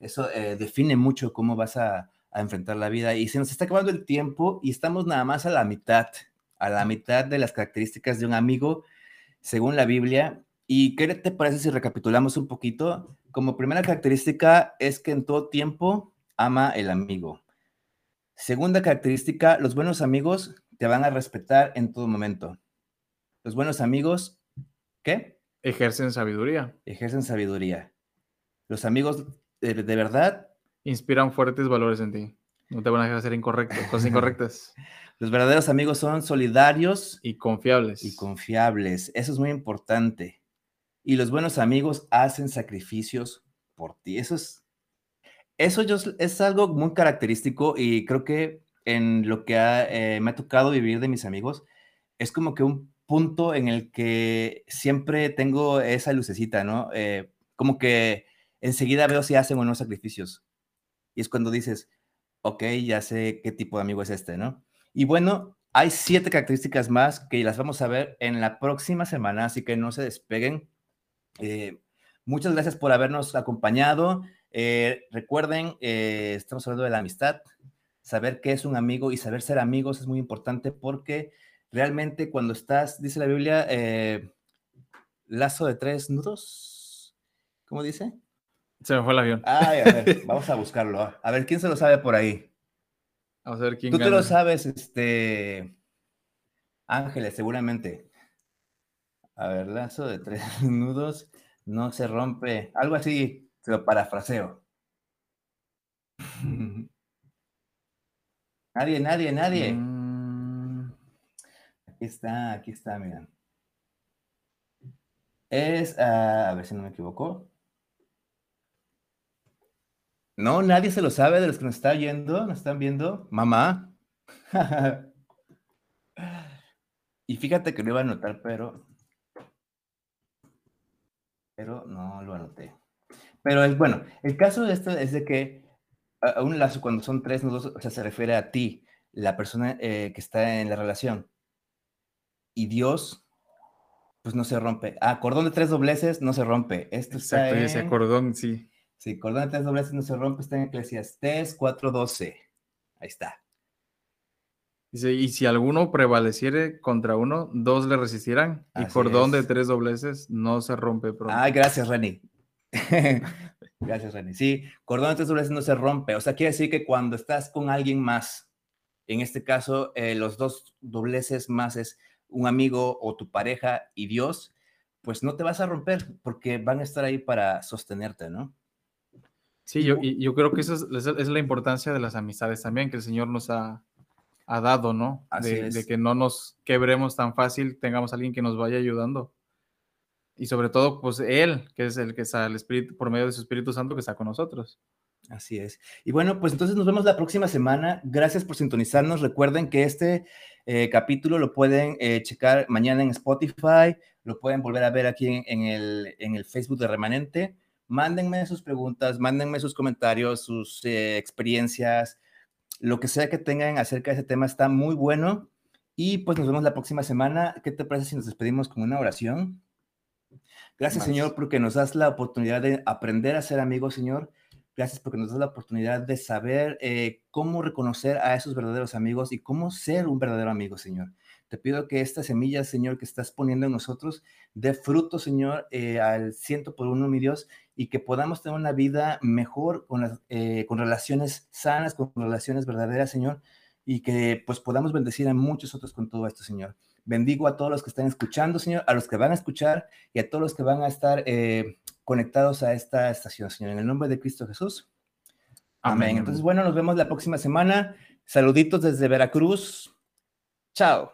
eso eh, define mucho cómo vas a, a, enfrentar la vida. Y se nos está acabando el tiempo y estamos nada más a la mitad, a la mitad de las características de un amigo, según la Biblia. ¿Y qué te parece si recapitulamos un poquito? Como primera característica es que en todo tiempo ama el amigo. Segunda característica, los buenos amigos te van a respetar en todo momento. Los buenos amigos, ¿qué? Ejercen sabiduría. Ejercen sabiduría. Los amigos de, verdad inspiran fuertes valores en ti. No te van a dejar ser incorrectos, cosas incorrectas. Los verdaderos amigos son solidarios y confiables. Y confiables. Eso es muy importante. Y los buenos amigos hacen sacrificios por ti. Eso es, eso es algo muy característico y creo que en lo que eh, me ha tocado vivir de mis amigos, es como que un punto en el que siempre tengo esa lucecita, ¿no? Eh, como que enseguida veo si hacen o no sacrificios. Y es cuando dices, ok, ya sé qué tipo de amigo es este, ¿no? Y bueno, hay siete características más que las vamos a ver en la próxima semana, así que no se despeguen. Eh, muchas gracias por habernos acompañado. Eh, recuerden, eh, estamos hablando de la amistad. Saber qué es un amigo y saber ser amigos es muy importante porque realmente cuando estás, dice la Biblia, lazo de tres nudos, ¿cómo dice? Se me fue el avión. Ay, a ver, vamos a buscarlo. A ver, ¿quién se lo sabe por ahí? Vamos a ver quién Tú te lo sabes, este. Ángeles, seguramente. A ver, lazo de tres nudos, no se rompe. Algo así, se lo parafraseo. nadie, nadie, nadie. Mm. Aquí está, aquí está, miren. Es, ah, a ver si no me equivoco. No, nadie se lo sabe de los que nos están yendo, nos están viendo. Mamá. y fíjate que lo iba a anotar, pero. Pero no lo anoté. Pero es bueno, el caso de esto es de que a un lazo, cuando son tres nudos, o sea, se refiere a ti, la persona eh, que está en la relación. Y Dios, pues no se rompe. Ah, cordón de tres dobleces no se rompe. Esto Exacto, ese cordón, sí. Sí, cordón de tres dobleces no se rompe, está en Eclesiastés 4.12. Ahí está. Dice, y si alguno prevaleciere contra uno, dos le resistirán. y cordón de tres dobleces no se rompe pronto. Ay, gracias, Reni. gracias, Reni. Sí, cordón de tres dobleces no se rompe. O sea, quiere decir que cuando estás con alguien más, en este caso, eh, los dos dobleces más es un amigo o tu pareja y Dios, pues no te vas a romper porque van a estar ahí para sostenerte, ¿no? Sí, yo, y yo creo que esa es, la importancia de las amistades también que el Señor nos ha, dado, ¿no? De, que no nos quebremos tan fácil, tengamos alguien que nos vaya ayudando. Y sobre todo, pues Él, que es el que está, el Espíritu, por medio de su Espíritu Santo que está con nosotros. Así es. Y bueno, pues entonces nos vemos la próxima semana. Gracias por sintonizarnos. Recuerden que este eh, capítulo lo pueden eh, checar mañana en Spotify, lo pueden volver a ver aquí en, el, en el Facebook de Remanente mándenme sus preguntas, mándenme sus comentarios, sus eh, experiencias, lo que sea que tengan acerca de ese tema está muy bueno. Y pues nos vemos la próxima semana. ¿Qué te parece si nos despedimos con una oración? Gracias, Señor, porque nos das la oportunidad de aprender a ser amigos, Señor. Gracias porque nos das la oportunidad de saber eh, cómo reconocer a esos verdaderos amigos y cómo ser un verdadero amigo, Señor. Te pido que esta semilla, Señor, que estás poniendo en nosotros, dé fruto, Señor, eh, al ciento por uno, mi Dios, y que podamos tener una vida mejor con, eh, con relaciones sanas, con relaciones verdaderas, Señor, y que pues podamos bendecir a muchos otros con todo esto, Señor. Bendigo a todos los que están escuchando, Señor, a los que van a escuchar y a todos los que van a estar eh, conectados a esta estación, Señor. En el nombre de Cristo Jesús. Amén. Entonces, bueno, nos vemos la próxima semana. Saluditos desde Veracruz. Chao.